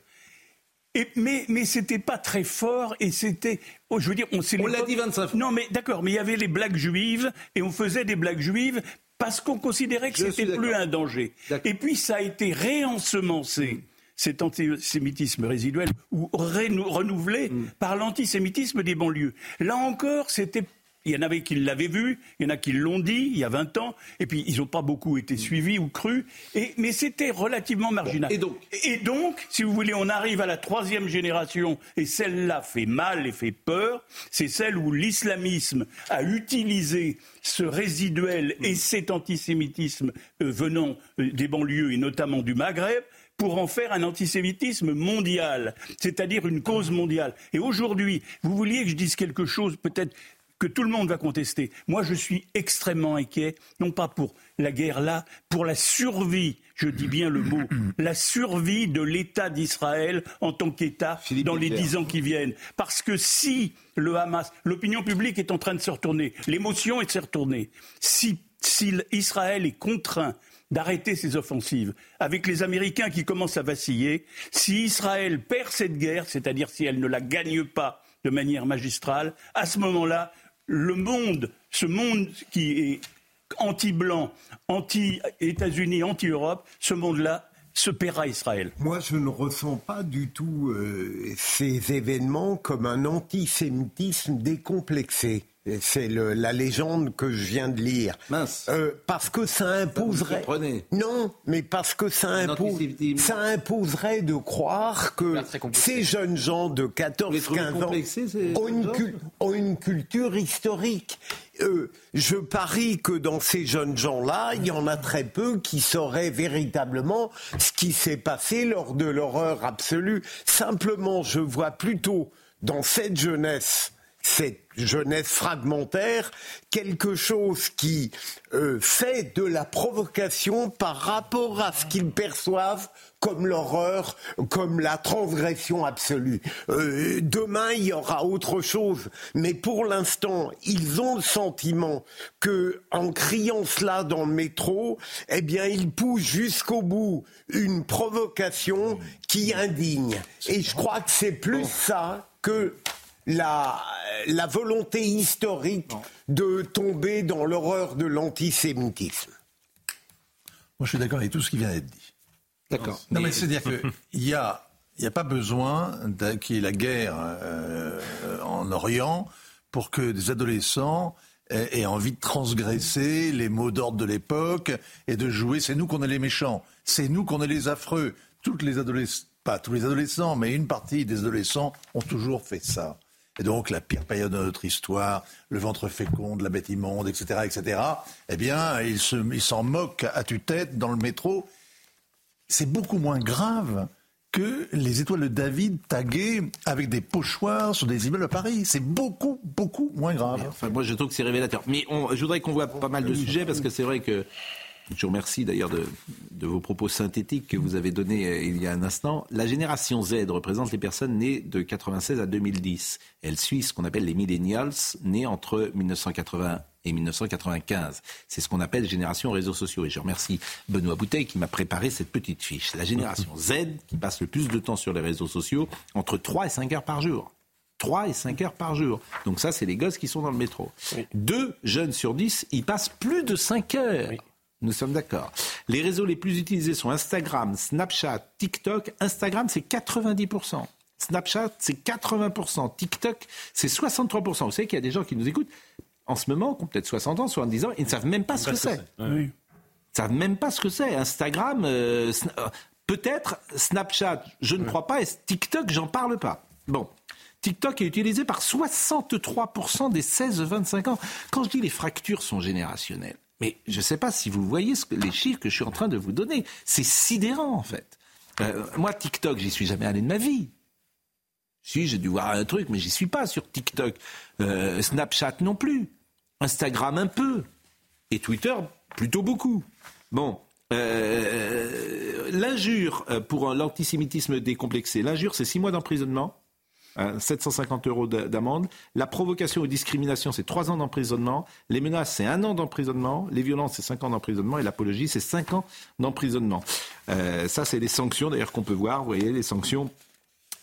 Mais mais c'était pas très fort et c'était oh, je veux dire on On l'a dit 25 fois. Non mais d'accord, mais il y avait les blagues juives et on faisait des blagues juives parce qu'on considérait que c'était plus un danger. Et puis ça a été réensemencé cet antisémitisme résiduel ou renouvelé mm. par l'antisémitisme des banlieues. Là encore, c'était il y en avait qui l'avaient vu, il y en a qui l'ont dit il y a 20 ans, et puis ils n'ont pas beaucoup été suivis ou crus, et, mais c'était relativement marginal. et, donc et donc, si vous voulez, on arrive à la troisième génération, et celle-là fait mal et fait peur, c'est celle où l'islamisme a utilisé ce résiduel et cet antisémitisme euh, venant euh, des banlieues et notamment du Maghreb pour en faire un antisémitisme mondial, c'est-à-dire une cause mondiale. Et aujourd'hui, vous vouliez que je dise quelque chose peut-être que tout le monde va contester. Moi, je suis extrêmement inquiet, non pas pour la guerre là, pour la survie, je dis bien le mot, [CLEARS THROAT] la survie de l'État d'Israël en tant qu'État dans les dix ans qui viennent. Parce que si le Hamas, l'opinion publique est en train de se retourner, l'émotion est de se retourner, si, si Israël est contraint d'arrêter ses offensives, avec les Américains qui commencent à vaciller, si Israël perd cette guerre, c'est-à-dire si elle ne la gagne pas de manière magistrale, à ce moment-là, le monde, ce monde qui est anti-blanc, anti-États-Unis, anti-Europe, ce monde-là se paiera Israël. Moi, je ne ressens pas du tout euh, ces événements comme un antisémitisme décomplexé. C'est la légende que je viens de lire. Mince. Euh, parce que ça imposerait. non, mais parce que ça, impose, ça imposerait de croire que ces jeunes gens de 14-15 ans ont une, ont une, culture historique. Euh, je parie que dans ces jeunes gens-là, il y en a très peu qui sauraient véritablement ce qui s'est passé lors de l'horreur absolue. Simplement, je vois plutôt dans cette jeunesse cette jeunesse fragmentaire, quelque chose qui euh, fait de la provocation par rapport à ce qu'ils perçoivent comme l'horreur, comme la transgression absolue. Euh, demain, il y aura autre chose, mais pour l'instant, ils ont le sentiment que, en criant cela dans le métro, eh bien, ils poussent jusqu'au bout une provocation qui indigne. Et je crois que c'est plus ça que la, la volonté historique de tomber dans l'horreur de l'antisémitisme. Moi, je suis d'accord avec tout ce qui vient d'être dit. D'accord. Non, mais, c'est-à-dire qu'il [LAUGHS] n'y a, y a pas besoin qu'il y ait la guerre euh, en Orient pour que des adolescents aient envie de transgresser les mots d'ordre de l'époque et de jouer. C'est nous qu'on est les méchants. C'est nous qu'on est les affreux. Toutes les adolescents, pas tous les adolescents, mais une partie des adolescents ont toujours fait ça. Et donc la pire période de notre histoire, le ventre fécond, la bête immonde, etc., etc. Eh bien, ils s'en moquent à tue-tête dans le métro. C'est beaucoup moins grave que les étoiles de David taguées avec des pochoirs sur des immeubles à Paris. C'est beaucoup, beaucoup moins grave. Enfin, moi, je trouve que c'est révélateur. Mais je voudrais qu'on voit pas mal de sujets parce que c'est vrai que je vous remercie d'ailleurs de, vos propos synthétiques que vous avez donnés euh, il y a un instant. La génération Z représente les personnes nées de 96 à 2010. Elle suit ce qu'on appelle les millennials, nés entre 1980 et 1995. C'est ce qu'on appelle génération réseaux sociaux. Et je remercie Benoît Bouteille qui m'a préparé cette petite fiche. La génération Z qui passe le plus de temps sur les réseaux sociaux, entre 3 et 5 heures par jour. 3 et 5 heures par jour. Donc ça, c'est les gosses qui sont dans le métro. Deux jeunes sur 10 y passent plus de 5 heures. Nous sommes d'accord. Les réseaux les plus utilisés sont Instagram, Snapchat, TikTok. Instagram, c'est 90%. Snapchat, c'est 80%. TikTok, c'est 63%. Vous savez qu'il y a des gens qui nous écoutent en ce moment, qui ont peut-être 60 ans, 70 ans, ils ne savent même pas ce que c'est. Ils ne savent même pas ce que c'est. Instagram, euh, euh, peut-être Snapchat, je ne crois pas, et TikTok, j'en parle pas. Bon. TikTok est utilisé par 63% des 16-25 ans. Quand je dis les fractures sont générationnelles, mais je ne sais pas si vous voyez les chiffres que je suis en train de vous donner. C'est sidérant, en fait. Euh, moi, TikTok, j'y suis jamais allé de ma vie. Si, j'ai dû voir un truc, mais j'y suis pas sur TikTok. Euh, Snapchat non plus. Instagram un peu. Et Twitter, plutôt beaucoup. Bon. Euh, l'injure pour l'antisémitisme décomplexé, l'injure, c'est six mois d'emprisonnement 750 euros d'amende. La provocation aux discriminations, c'est 3 ans d'emprisonnement. Les menaces, c'est 1 an d'emprisonnement. Les violences, c'est 5 ans d'emprisonnement. Et l'apologie, c'est 5 ans d'emprisonnement. Euh, ça, c'est les sanctions, d'ailleurs, qu'on peut voir. Vous voyez, les sanctions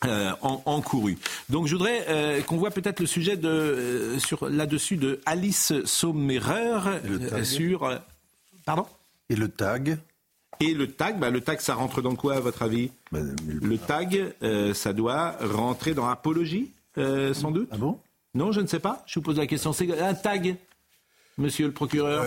euh, encouru. Donc je voudrais euh, qu'on voit peut-être le sujet de euh, sur là-dessus de Alice Sommerer sur pardon? Et le tag et le tag, bah, le tag ça rentre dans quoi à votre avis bah, Le tag ça doit rentrer dans apologie sans doute. Ah bon? Non, je ne sais pas. Je vous pose la question. C'est un tag, Monsieur le procureur.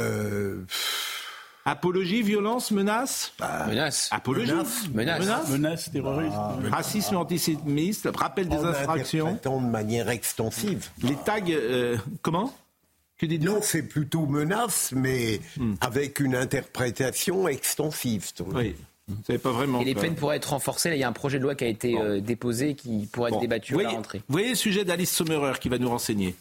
Apologie, violence, menace? Bah, Menace. Apologie. Menace. Menace. Menace, terroriste. Ah, racisme antisémiste, rappel des infractions. de manière extensive. Les tags, euh, comment? Non, c'est plutôt menace, mais hmm. avec une interprétation extensive. Oui. Pas vraiment. Et les peines pourraient être renforcées. il y a un projet de loi qui a été euh, déposé qui pourrait être débattu à la rentrée. Vous voyez le sujet d'Alice Sommerer qui va nous renseigner.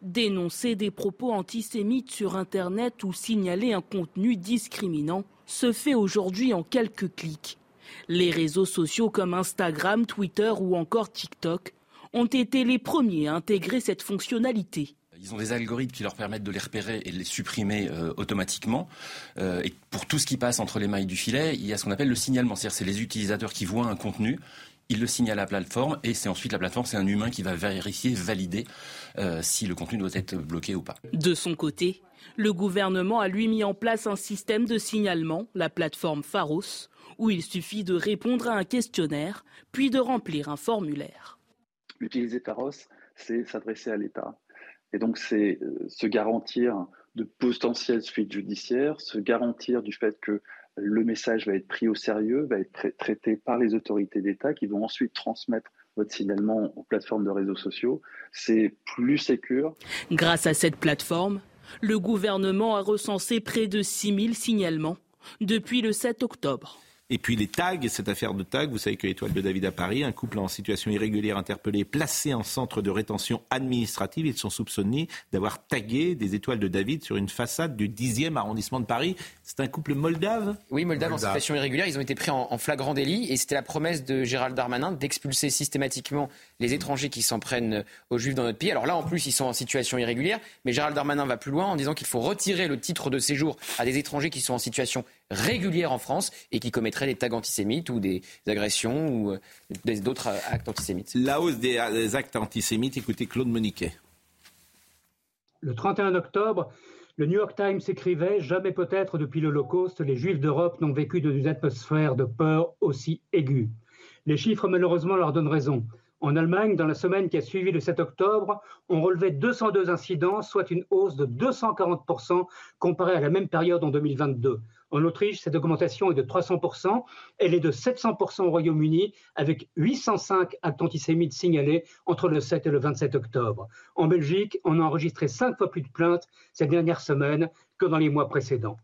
Dénoncer des propos antisémites sur Internet ou signaler un contenu discriminant se fait aujourd'hui en quelques clics. Les réseaux sociaux comme Instagram, Twitter ou encore TikTok ont été les premiers à intégrer cette fonctionnalité. Ils ont des algorithmes qui leur permettent de les repérer et de les supprimer euh, automatiquement. Euh, et pour tout ce qui passe entre les mailles du filet, il y a ce qu'on appelle le signalement. C'est-à-dire c'est les utilisateurs qui voient un contenu, il le signe à la plateforme et c'est ensuite la plateforme, c'est un humain qui va vérifier, valider euh, si le contenu doit être bloqué ou pas. De son côté, le gouvernement a lui mis en place un système de signalement, la plateforme Pharos, où il suffit de répondre à un questionnaire, puis de remplir un formulaire. Utiliser Pharos, c'est s'adresser à l'État. Et donc c'est euh, se garantir de potentielles suites judiciaires, se garantir du fait que le message va être pris au sérieux, va être traité par les autorités d'État qui vont ensuite transmettre votre signalement aux plateformes de réseaux sociaux. C'est plus sécur. Grâce à cette plateforme, le gouvernement a recensé près de 6000 signalements depuis le 7 octobre. Et puis les tags, cette affaire de tags, vous savez que l'Étoile de David à Paris, un couple en situation irrégulière interpellé, placé en centre de rétention administrative. Ils sont soupçonnés d'avoir tagué des étoiles de David sur une façade du 10e arrondissement de Paris. C'est un couple moldave? Oui, moldave, en situation irrégulière. Ils ont été pris en, flagrant délit et c'était la promesse de Gérald Darmanin d'expulser systématiquement les étrangers qui s'en prennent aux juifs dans notre pays. Alors là, en plus, ils sont en situation irrégulière, mais Gérald Darmanin va plus loin en disant qu'il faut retirer le titre de séjour à des étrangers qui sont en situation régulière en France et qui commettraient des tags antisémites ou des agressions ou euh, d'autres actes antisémites. La hausse des, actes antisémites, écoutez Claude Moniquet. Le 31 octobre, le New York Times écrivait Jamais peut-être depuis l'Holocauste, les Juifs d'Europe n'ont vécu dans une atmosphère de peur aussi aiguë. Les chiffres, malheureusement, leur donnent raison. En Allemagne, dans la semaine qui a suivi le 7 octobre, on relevait 202 incidents, soit une hausse de 240% comparée à la même période en 2022. En Autriche, cette augmentation est de 300%. Elle est de 700% au Royaume-Uni, avec 805 actes antisémites signalés entre le 7 et le 27 octobre. En Belgique, on a enregistré cinq fois plus de plaintes ces dernières semaines que dans les mois précédents.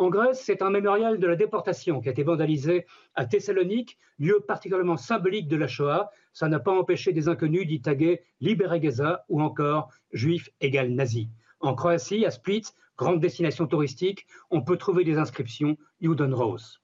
En Grèce, c'est un mémorial de la déportation qui a été vandalisé à Thessalonique, lieu particulièrement symbolique de la Shoah. Ça n'a pas empêché des inconnus d'y taguer Libéré Gaza ou encore Juif égale nazi. En Croatie, à Split, grande destination touristique, on peut trouver des inscriptions Rose.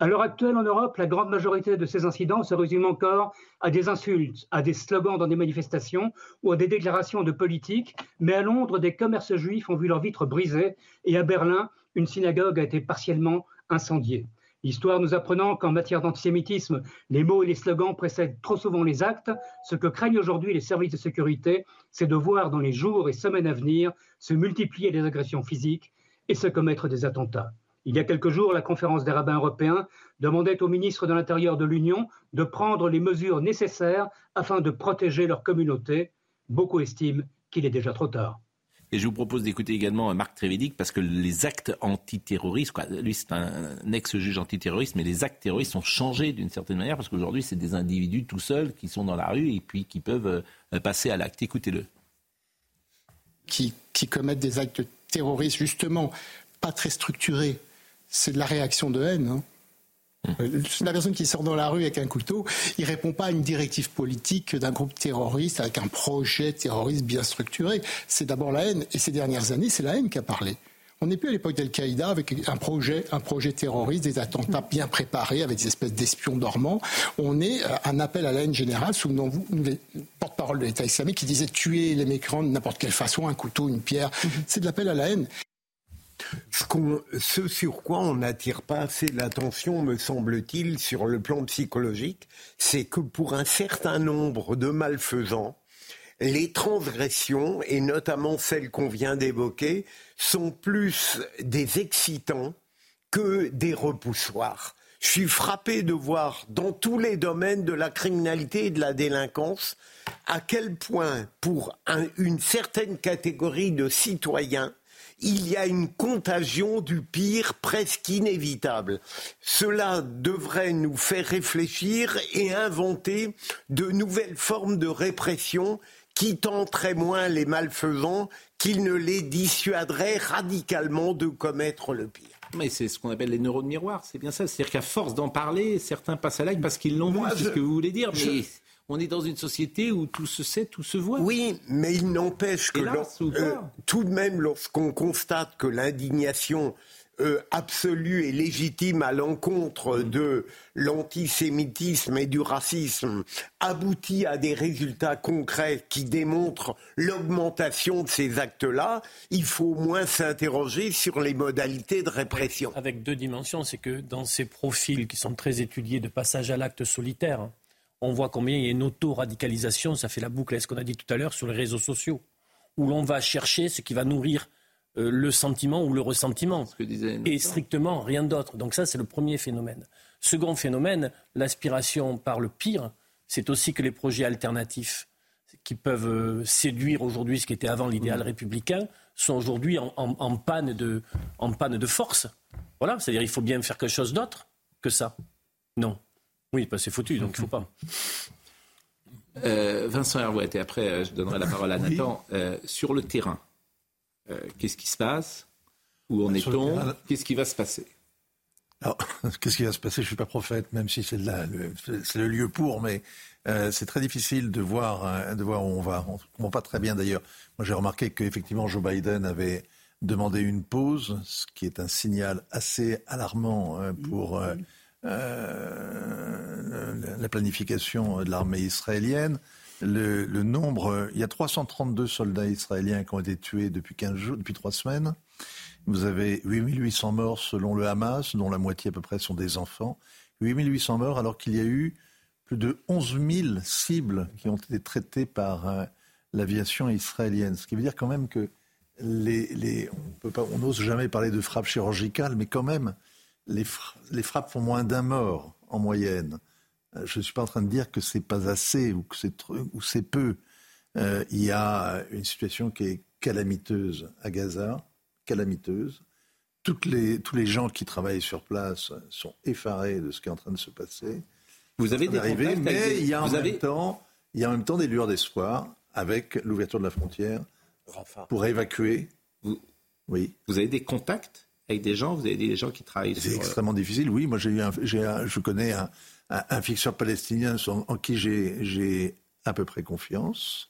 À l'heure actuelle, en Europe, la grande majorité de ces incidents se résument encore à des insultes, à des slogans dans des manifestations ou à des déclarations de politiques. Mais à Londres, des commerces juifs ont vu leurs vitres brisées et à Berlin, une synagogue a été partiellement incendiée. L'histoire nous apprenant qu'en matière d'antisémitisme, les mots et les slogans précèdent trop souvent les actes. Ce que craignent aujourd'hui les services de sécurité, c'est de voir dans les jours et semaines à venir se multiplier les agressions physiques et se commettre des attentats. Il y a quelques jours, la conférence des rabbins européens demandait au ministre de l'Intérieur de l'Union de prendre les mesures nécessaires afin de protéger leur communauté. Beaucoup estiment qu'il est déjà trop tard. Et je vous propose d'écouter également Marc Trévédic parce que les actes antiterroristes, lui c'est un ex-juge antiterroriste, mais les actes terroristes ont changé d'une certaine manière parce qu'aujourd'hui c'est des individus tout seuls qui sont dans la rue et puis qui peuvent euh, passer à l'acte. Écoutez-le. Qui, qui commettent des actes terroristes justement pas très structurés, c'est de la réaction de haine. Hein. Euh, la personne qui sort dans la rue avec un couteau, il répond pas à une directive politique d'un groupe terroriste avec un projet terroriste bien structuré. C'est d'abord la haine. Et ces dernières années, c'est la haine qui a parlé. On n'est plus à l'époque d'Al-Qaïda avec un projet, un projet terroriste, des attentats bien préparés avec des espèces d'espions dormants. On est à un appel à la haine générale. Souvenons-vous, le porte-parole de l'État islamique qui disait tuer les mécrans de n'importe quelle façon, un couteau, une pierre. C'est de l'appel à la haine. Ce, sur quoi on n'attire pas assez l'attention, me semble-t-il, sur le plan psychologique, c'est que pour un certain nombre de malfaisants, les transgressions, et notamment celles qu'on vient d'évoquer, sont plus des excitants que des repoussoirs. Je suis frappé de voir dans tous les domaines de la criminalité et de la délinquance à quel point, pour une certaine catégorie de citoyens, il y a une contagion du pire presque inévitable. Cela devrait nous faire réfléchir et inventer de nouvelles formes de répression qui tenteraient moins les malfaisants qu'ils ne les dissuaderaient radicalement de commettre le pire. Mais c'est ce qu'on appelle les neurones miroirs, c'est bien ça. C'est-à-dire qu'à force d'en parler, certains passent à l'acte parce qu'ils l'ont vu, c'est ce que vous voulez dire. Mais on est dans une société où tout se sait, tout se voit. Oui, mais il n'empêche que euh, tout de même, lorsqu'on constate que l'indignation euh, absolue et légitime à l'encontre mm. de l'antisémitisme et du racisme aboutit à des résultats concrets qui démontrent l'augmentation de ces actes-là, il faut au moins s'interroger sur les modalités de répression. Avec deux dimensions, c'est que dans ces profils qui sont très étudiés de passage à l'acte solitaire, on voit combien il y a une auto-radicalisation, ça fait la boucle à ce qu'on a dit tout à l'heure sur les réseaux sociaux, où l'on va chercher ce qui va nourrir euh, le sentiment ou le ressentiment, et strictement rien d'autre. Donc ça, c'est le premier phénomène. Second phénomène, l'aspiration par le pire, c'est aussi que les projets alternatifs qui peuvent euh, séduire aujourd'hui ce qui était avant l'idéal mmh. républicain sont aujourd'hui en, panne de, en panne de force. Voilà, c'est-à-dire il faut bien faire quelque chose d'autre que ça. Non. Oui, bah, c'est foutu, donc il ne faut pas. Euh, Vincent Herouet, et après euh, je donnerai la parole à Nathan. Euh, sur le terrain, qu'est-ce qui se passe? Où en est-on? Qu'est-ce qui va se passer? Alors, [LAUGHS] qu'est-ce qui va se passer? Je ne suis pas prophète, même si c'est le, le, lieu pour, mais c'est très difficile de voir, de voir où on va. On ne comprend pas très bien d'ailleurs. Moi, j'ai remarqué qu'effectivement, Joe Biden avait demandé une pause, ce qui est un signal assez alarmant pour euh, la planification de l'armée israélienne. Le, nombre, il y a 332 soldats israéliens qui ont été tués depuis 15 jours, depuis 3 semaines. Vous avez 8800 morts selon le Hamas, dont la moitié à peu près sont des enfants. 8800 morts alors qu'il y a eu plus de 11 000 cibles qui ont été traitées par euh, l'aviation israélienne. Ce qui veut dire quand même que les, on n'ose jamais parler de frappe chirurgicale, mais quand même, les, frappes font moins d'un mort en moyenne. Euh, je ne suis pas en train de dire que c'est pas assez ou que c'est peu. Euh, il y a une situation qui est calamiteuse à Gaza, calamiteuse. Toutes les, tous les gens qui travaillent sur place sont effarés de ce qui est en train de se passer. Vous avez des arriver, mais il y a en même temps, il y a en même temps des lueurs d'espoir avec l'ouverture de la frontière pour évacuer. oui. Vous avez des contacts avec des gens Vous avez des gens qui travaillent C'est extrêmement difficile, oui. Moi, j'ai eu je connais un, un, fixeur palestinien en, qui j'ai à peu près confiance.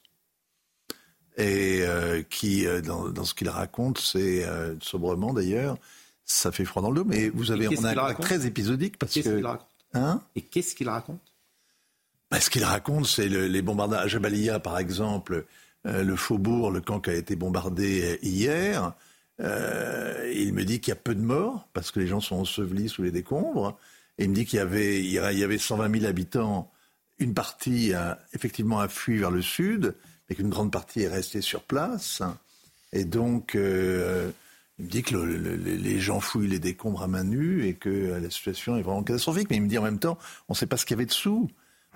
Et euh, qui, euh, dans, ce qu'il raconte, c'est euh, sobrement d'ailleurs, ça fait froid dans le dos. Mais vous avez, on a un très épisodique parce que. raconte hein Et qu'est-ce qu'il raconte bah, Ce qu'il raconte, c'est les bombardages à Jabalia, par exemple, le faubourg, le camp qui a été bombardé hier. Euh, il me dit qu'il y a peu de morts parce que les gens sont ensevelis sous les décombres. Et il me dit qu'il y avait, il y avait 120 000 habitants. Une partie a, effectivement a fui vers le sud, mais qu'une grande partie est restée sur place. Et donc, euh, il me dit que les gens fouillent les décombres à main nue et que la situation est vraiment catastrophique. Mais il me dit en même temps, on ne sait pas ce qu'il y avait dessous.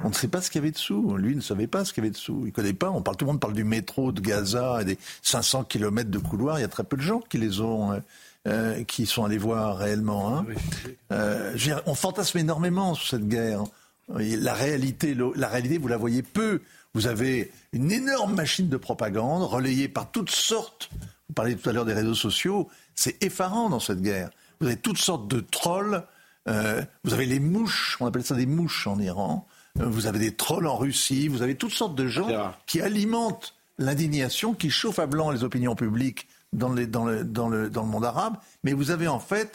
On ne sait pas ce qu'il y avait dessous. Lui ne savait pas ce qu'il y avait dessous. Il ne connaît pas. On parle, tout le monde parle du métro de Gaza et des 500 kilomètres de couloirs. Il y a très peu de gens qui les ont, euh, euh, qui sont allés voir réellement. Hein. Euh, on fantasme énormément sur cette guerre. La réalité, la réalité, vous la voyez peu. Vous avez une énorme machine de propagande relayée par toutes sortes. Vous parliez tout à l'heure des réseaux sociaux. C'est effarant dans cette guerre. Vous avez toutes sortes de trolls. vous avez les mouches. On appelle ça des mouches en Iran vous avez des trolls en Russie, vous avez toutes sortes de gens qui alimentent l'indignation, qui chauffent à blanc les opinions publiques dans, les, dans, le, dans, le, dans le monde arabe, mais vous avez en fait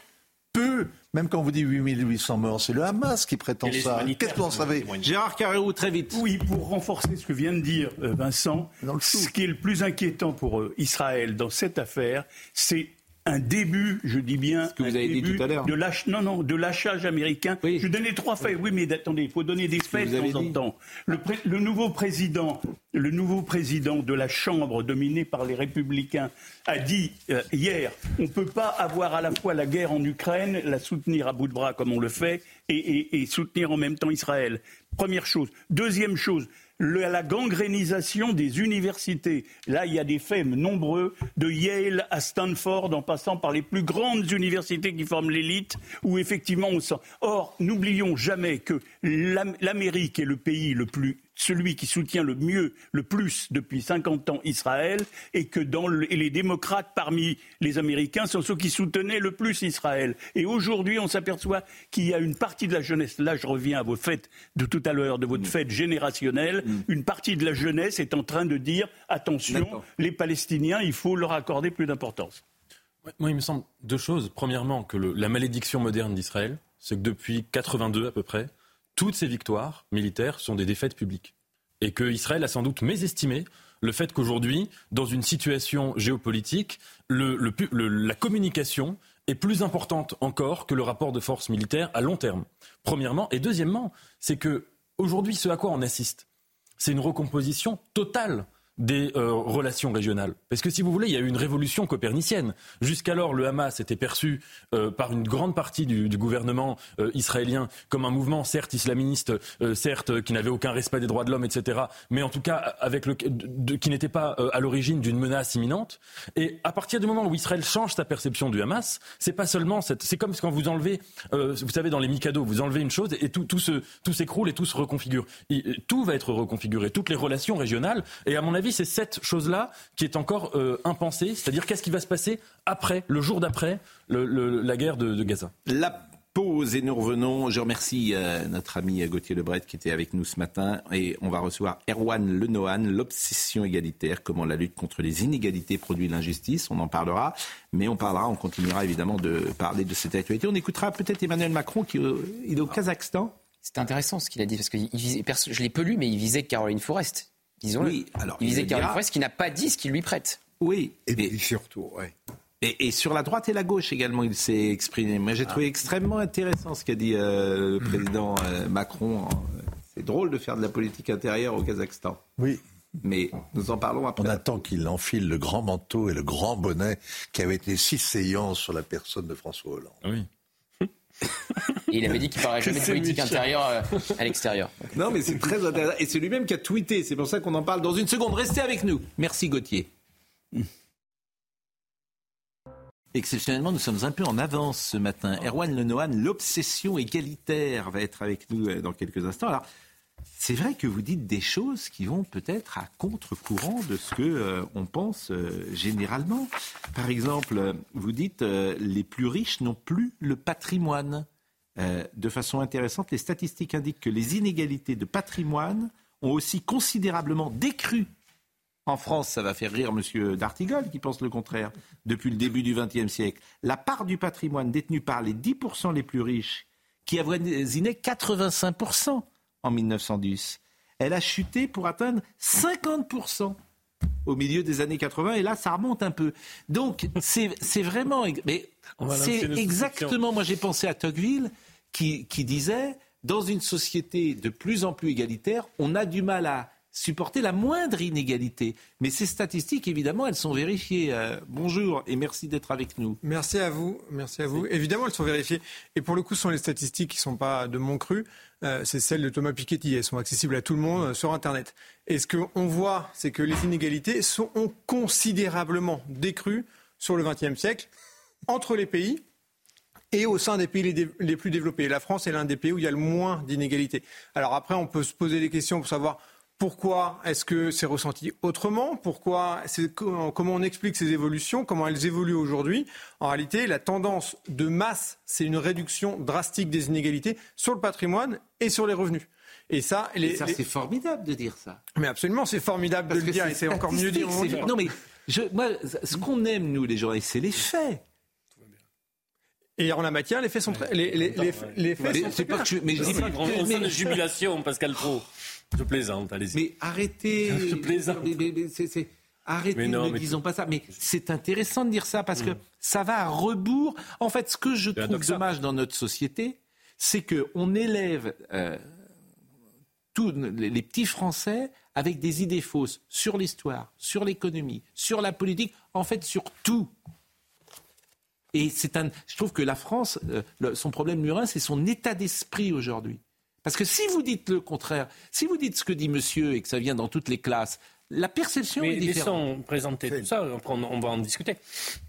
peu, même quand vous dites 8800 morts, c'est le Hamas qui prétend ça. Qu'est-ce que vous en savez Gérard Carreau, très vite. Oui, pour renforcer ce que vient de dire euh, Vincent, ce qui est le plus inquiétant pour euh, Israël dans cette affaire, c'est un début, je dis bien, ce que vous avez dit tout à l'heure. de l'achat, non, non, de lâchage américain. Je donnais trois faits. Oui, mais attendez, il faut donner des faits de temps en temps. Le, le, nouveau président, le nouveau président de la Chambre, dominé par les Républicains, a dit euh, hier on ne peut pas avoir à la fois la guerre en Ukraine, la soutenir à bout de bras comme on le fait, et, soutenir en même temps Israël. Première chose. Deuxième chose, la gangrénisation des universités. Là, il y a des faits nombreux, de Yale à Stanford, en passant par les plus grandes universités qui forment l'élite, où effectivement on sent. Or, n'oublions jamais que l'Amérique est le pays le plus celui qui soutient le mieux, le plus depuis 50 ans Israël, et que dans les démocrates parmi les Américains sont ceux qui soutenaient le plus Israël. Et aujourd'hui, on s'aperçoit qu'il y a une partie de la jeunesse, là je reviens à vos fêtes de tout à l'heure, de votre mm. fête générationnelle, mm. une partie de la jeunesse est en train de dire attention, les Palestiniens, il faut leur accorder plus d'importance. Moi, il me semble deux choses. Premièrement, que la malédiction moderne d'Israël, c'est que depuis 82 à peu près, toutes ces victoires militaires sont des défaites publiques. Et que Israël a sans doute mésestimé le fait qu'aujourd'hui, dans une situation géopolitique, la communication est plus importante encore que le rapport de force militaire à long terme. Premièrement. Et deuxièmement, c'est que aujourd'hui, ce à quoi on assiste, c'est une recomposition totale des euh, relations régionales. Parce que si vous voulez, il y a eu une révolution copernicienne. Jusqu'alors, le Hamas était perçu euh, par une grande partie du, gouvernement euh, israélien comme un mouvement, certes islamiste, certes qui n'avait aucun respect des droits de l'homme, etc., mais en tout cas avec le, qui n'était pas à l'origine d'une menace imminente. Et à partir du moment où Israël change sa perception du Hamas, c'est pas seulement cette, c'est comme quand vous enlevez, vous savez, dans les Mikado, vous enlevez une chose et tout, tout tout s'écroule et tout se reconfigure. tout va être reconfiguré, toutes les relations régionales. Et à mon avis, c'est cette chose-là qui est encore euh, impensée, c'est-à-dire qu'est-ce qui va se passer après, le jour d'après la guerre de, Gaza? La pause et nous revenons. Je remercie euh, notre ami Gauthier Lebret qui était avec nous ce matin et on va recevoir Erwan Lenohan, l'obsession égalitaire, comment la lutte contre les inégalités produit l'injustice. On en parlera, mais on parlera, on continuera évidemment de parler de cette actualité. On écoutera peut-être Emmanuel Macron qui euh, est au Kazakhstan. C'est intéressant ce qu'il a dit parce que je l'ai peu lu, mais il visait Caroline Forest disons Oui, alors, il Caroline Forest qui n'a pas dit ce qu'il lui prête. Oui, et, puis surtout, ouais. Et, sur la droite et la gauche également, il s'est exprimé. Moi, j'ai ah. trouvé extrêmement intéressant ce qu'a dit euh, le mm. président euh, Macron. C'est drôle de faire de la politique intérieure au Kazakhstan. Oui. Mais nous en parlons après. On attend qu'il enfile le grand manteau et le grand bonnet qui avait été si saillant sur la personne de François Hollande. Oui il avait dit qu'il ne parlerait jamais de politique intérieure euh, à l'extérieur. Non, mais c'est très intéressant. Et c'est lui-même qui a tweeté. C'est pour ça qu'on en parle dans une seconde. Restez avec nous. Merci Gauthier. Exceptionnellement, nous sommes un peu en avance ce matin. Erwan Lenohan, l'obsession égalitaire, va être avec nous euh, dans quelques instants. Alors, c'est vrai que vous dites des choses qui vont peut-être à contre-courant de ce que euh, on pense euh, généralement. Par exemple, vous dites euh, les plus riches n'ont plus le patrimoine. de façon intéressante, les statistiques indiquent que les inégalités de patrimoine ont aussi considérablement décru. En France, ça va faire rire M. Dartigol qui pense le contraire depuis le début du XXe siècle. La part du patrimoine détenu par les 10% les plus riches, qui avoisinait 85% en 1910. Elle a chuté pour atteindre 50% au milieu des années 80 et là ça remonte un peu. Donc c'est vraiment mais c'est exactement moi j'ai pensé à Tocqueville qui, qui disait dans une société de plus en plus égalitaire, on a du mal à supporter la moindre inégalité. Mais ces statistiques, évidemment, elles sont vérifiées. Euh, bonjour et merci d'être avec nous. Merci à vous. Merci à vous. Évidemment, elles sont vérifiées. Et pour le coup, ce sont les statistiques qui ne sont pas de mon cru. Euh, c'est celles de Thomas Piketty. Elles sont accessibles à tout le monde euh, sur Internet. Et ce qu'on voit, c'est que les inégalités ont considérablement décru sur le XXe siècle entre les pays et au sein des pays les plus développés. La France est l'un des pays où il y a le moins d'inégalités. Alors après, on peut se poser des questions pour savoir pourquoi est-ce que c'est ressenti autrement? Pourquoi Comment on explique ces évolutions? Comment elles évoluent aujourd'hui? En réalité, la tendance de masse, c'est une réduction drastique des inégalités sur le patrimoine et sur les revenus. Et ça, ça c'est formidable de dire ça. Mais absolument, c'est formidable de le dire et c'est encore mieux dire. Non, mais Je, moi, ce qu'on aime, nous, les journalistes, c'est les faits. Et en la matière, les faits sont très. Les, les, les, les faits sont c'est pas que je- mais je dis pas scène de jubilation, Pascal Pro. Je plaisante, allez-y. Mais arrêtez. [LAUGHS] Je plaisante. Mais- mais- mais c'est- c'est- Arrêtez, Mais non, ne mais disons pas ça. Mais c'est intéressant de dire ça parce que ça va à rebours. En fait, ce que je trouve dommage dans notre société, c'est que on élève euh, tous les petits Français avec des idées fausses sur l'histoire, sur l'économie, sur la politique, en fait sur tout. Et c'est un. Je trouve que la France, euh, le- son problème un, c'est son état d'esprit aujourd'hui. Parce que si vous dites le contraire, si vous dites ce que dit monsieur et que ça vient dans toutes les classes, la perception Mais est différente. laissons présenter tout ça, on, on va en discuter.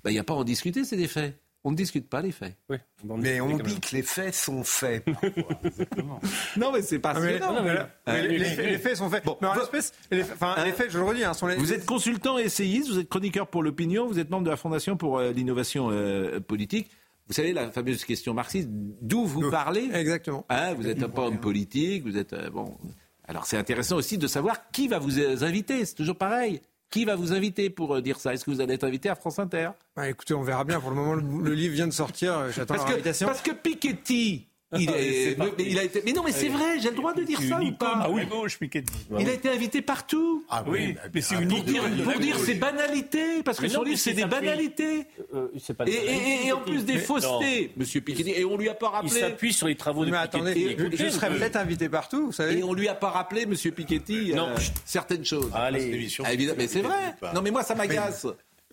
Ben, Il n'y a pas à en discuter, c'est des faits. On ne discute pas les faits. Oui, en Mais on dit même. que les faits sont faits. parfois. [LAUGHS] Non, mais c'est pas Ah, mais- passionnant. non, mais- Hein, mais les, les- faits- les faits sont faits. mais en l'espèce, les, enfin, les faits, je le redis, hein, sont les. Vous êtes consultant et essayiste, vous êtes chroniqueur pour l'opinion, vous êtes membre de la Fondation pour euh, l'innovation euh, politique. Vous savez, la fameuse question marxiste, d'où vous parlez? Exactement. Hein, Vous n'êtes pas homme politique, vous êtes... euh, bon. Alors c'est intéressant aussi de savoir qui va vous euh, inviter, c'est toujours pareil. Qui va vous inviter pour euh, dire ça? Est-ce que vous allez être invité à France Inter? Bah, écoutez, on verra bien. Pour le moment, le, le livre vient de sortir. J'attends parce que, invitation. parce que Piketty, il, est- parti. mais il a été... Mais non, mais c'est vrai, j'ai le droit de dire ça ou pas Ah oui, gauche, Piketty. Il a été invité partout. Ah Oui, mais c'est une Pour dire, pour dire ses banalités, parce que son livre, c'est des banalités. Euh, c'est pas Et, et- et en plus des faussetés, Monsieur Piketty. Et on lui a pas Il rappelé. s'appuie sur les travaux de Mais Piketty. attendez, je, serais peu. peut-être invité partout, vous savez. Et on lui a pas rappelé, Monsieur Piketty, euh, certaines choses. Allez, Ah, évidemment, mais c'est vrai. Non, mais moi, ça m'agace.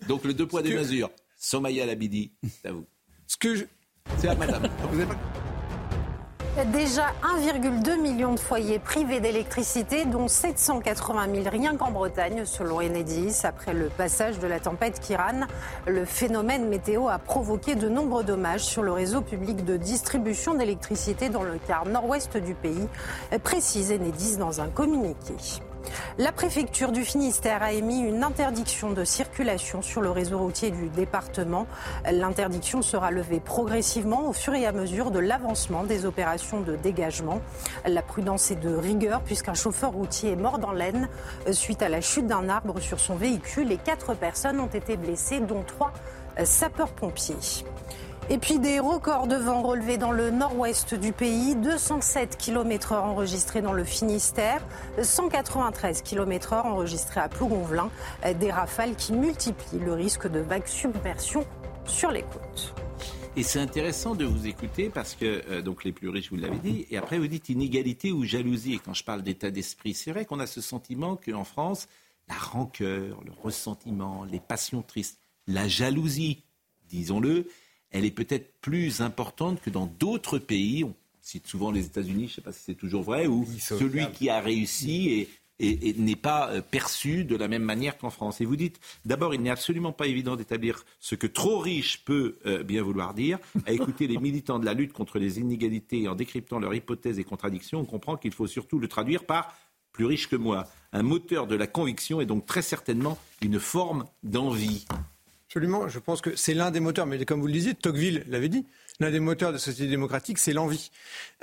Donc le deux poids, deux mesures. Somaya Labidi, c'est à vous. Ce que je- C'est à madame. Déjà 1,2 million de foyers privés d'électricité, dont 780 000 rien qu'en Bretagne, selon Enedis. Après le passage de la tempête Kiran, le phénomène météo a provoqué de nombreux dommages sur le réseau public de distribution d'électricité dans le quart nord-ouest du pays, précise Enedis dans un communiqué. La préfecture du Finistère a émis une interdiction de circulation sur le réseau routier du département. L'interdiction sera levée progressivement au fur et à mesure de l'avancement des opérations de dégagement. La prudence est de rigueur puisqu'un chauffeur routier est mort dans l'Aisne suite à la chute d'un arbre sur son véhicule et quatre personnes ont été blessées, dont trois sapeurs-pompiers. Et puis des records de vent relevés dans le nord-ouest du pays, 207 km/h enregistrés dans le Finistère, 193 km/h enregistrés à Plougonvelin, des rafales qui multiplient le risque de vagues submersion sur les côtes. Et c'est intéressant de vous écouter parce que, euh, donc les plus riches, vous l'avez dit, et après vous dites inégalité ou jalousie. Et quand je parle d'état d'esprit, c'est vrai qu'on a ce sentiment qu'en France, la rancœur, le ressentiment, les passions tristes, la jalousie, disons-le, elle est peut-être plus importante que dans d'autres pays. On cite souvent les États-Unis, je ne sais pas si c'est toujours vrai, où celui qui a réussi et, et- et n'est pas euh, perçu de la même manière qu'en France. Et vous dites, d'abord, il n'est absolument pas évident d'établir ce que trop riche peut euh, bien vouloir dire. À écouter les [LAUGHS] militants de la lutte contre les inégalités et en décryptant leurs hypothèses et contradictions, on comprend qu'il faut surtout le traduire par plus riche que moi. Un moteur de la conviction est donc très certainement une forme d'envie. Absolument, je pense que c'est l'un des moteurs, mais comme vous le disiez, Tocqueville l'avait dit, l'un des moteurs de société démocratique, c'est l'envie.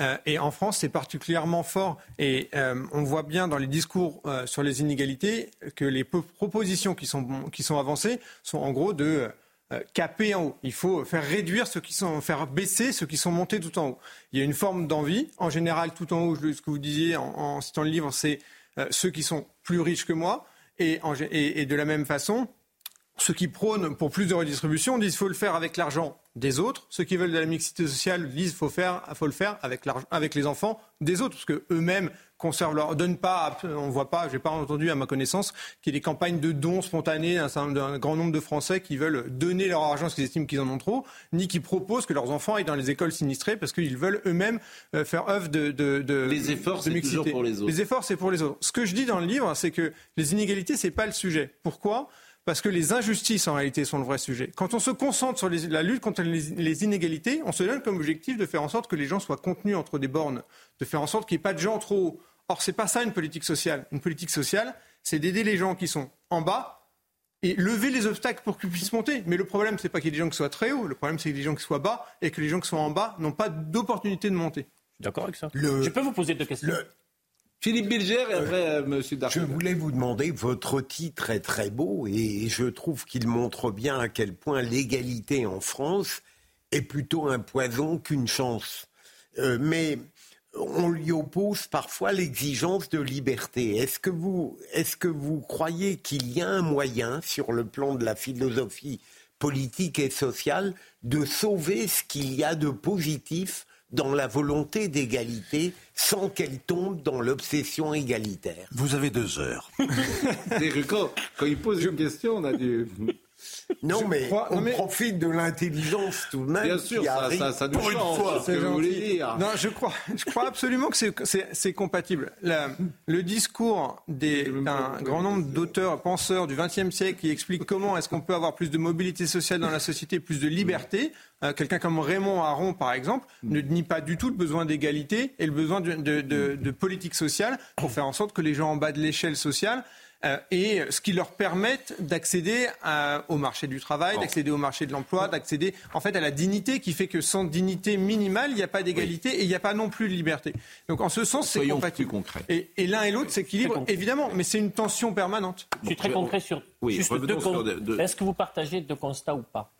Euh, et en France, c'est particulièrement fort. Et euh, on voit bien dans les discours euh, sur les inégalités que les po- propositions qui sont, qui sont avancées sont en gros de euh, caper en haut. Il faut faire réduire ceux qui sont, faire baisser ceux qui sont montés tout en haut. Il y a une forme d'envie. En général, tout en haut, ce que vous disiez en, en citant le livre, c'est euh, ceux qui sont plus riches que moi. Et, en et- et de la même façon, ceux qui prônent pour plus de redistribution disent qu'il faut le faire avec l'argent des autres. Ceux qui veulent de la mixité sociale disent qu'il faut, faire, faut le faire avec, les enfants des autres, parce que eux-mêmes conservent leur, donnent pas, on voit pas, j'ai pas entendu à ma connaissance qu'il y ait des campagnes de dons spontanés d'un grand nombre de Français qui veulent donner leur argent parce qu'ils estiment qu'ils en ont trop, ni qui proposent que leurs enfants aillent dans les écoles sinistrées parce qu'ils veulent eux-mêmes euh, faire œuvre de, de, de Les efforts, de c'est mixité. toujours pour les autres. Les efforts, c'est pour les autres. Ce que je dis dans le livre, c'est que les inégalités, c'est pas le sujet. Pourquoi? Parce que les injustices, en réalité, sont le vrai sujet. Quand on se concentre sur les- la lutte contre les, les inégalités, on se donne comme objectif de faire en sorte que les gens soient contenus entre des bornes, de faire en sorte qu'il n'y ait pas de gens trop hauts. Or, c'est pas ça une politique sociale. Une politique sociale, c'est d'aider les gens qui sont en bas et lever les obstacles pour qu'ils puissent monter. Mais le problème, c'est pas qu'il y ait des gens qui soient très hauts. Le problème, c'est qu'il y ait des gens qui soient bas et que les gens qui sont en bas n'ont pas d'opportunité de monter. D'accord avec ça Je peux vous poser deux questions Philippe Bilger et après euh, Monsieur Je voulais vous demander, votre titre est très beau et je trouve qu'il montre bien à quel point l'égalité en France est plutôt un poison qu'une chance. Euh, mais on lui oppose parfois l'exigence de liberté. Est-ce que est-ce que vous croyez qu'il y a un moyen, sur le plan de la philosophie politique et sociale, de sauver ce qu'il y a de positif dans la volonté d'égalité sans qu'elle tombe dans l'obsession égalitaire. Vous avez deux heures. [LAUGHS] quand, quand il pose une question, on a du... Non, mais on profite de l'intelligence tout de même. Bien sûr, ça, ça, ça, nous change, ce que vous voulez dire. Non, je crois, je crois absolument que c'est compatible. La, le discours d'un grand nombre d'auteurs, penseurs du XXe siècle qui expliquent comment est-ce qu'on peut avoir plus de mobilité sociale dans la société, plus de liberté. Euh, quelqu'un comme Raymond Aron, par exemple, ne nie pas du tout le besoin d'égalité et le besoin de, de, de, de politique sociale pour faire en sorte que les gens en bas de l'échelle sociale et ce qui leur permette d'accéder au marché du travail, d'accéder au marché de l'emploi, d'accéder en fait à la dignité qui fait que sans dignité minimale, il n'y a pas d'égalité et il n'y a pas non plus de liberté. Donc en ce sens, c'est compatible. concret. Et, et l'un et l'autre s'équilibrent évidemment, mais c'est une tension permanente. Je suis très concret sur juste deux Est-ce que vous partagez deux constats ou pas?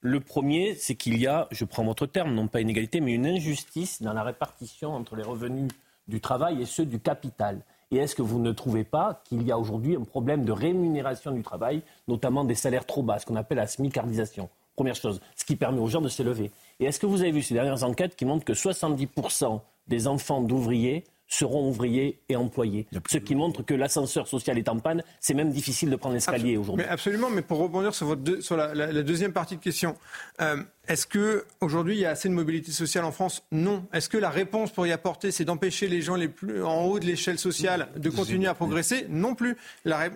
Le premier, c'est qu'il y a, je prends votre terme, non pas une égalité, mais une injustice dans la répartition entre les revenus du travail et ceux du capital. Et est-ce que vous ne trouvez pas qu'il y a aujourd'hui un problème de rémunération du travail, notamment des salaires trop bas, ce qu'on appelle la smicardisation? Première chose, ce qui permet aux gens de s'élever. Et est-ce que vous avez vu ces dernières enquêtes qui montrent que 70% des enfants d'ouvriers seront ouvriers et employés? Ce qui montre que l'ascenseur social est en panne. C'est même difficile de prendre l'escalier aujourd'hui. Absolument, mais pour rebondir sur, votre sur la, deuxième partie de question, euh, est-ce qu'aujourd'hui, il y a assez de mobilité sociale en France? Non. Est-ce que la réponse pour y apporter, c'est d'empêcher les gens les plus en haut de l'échelle sociale de continuer à progresser? Non plus.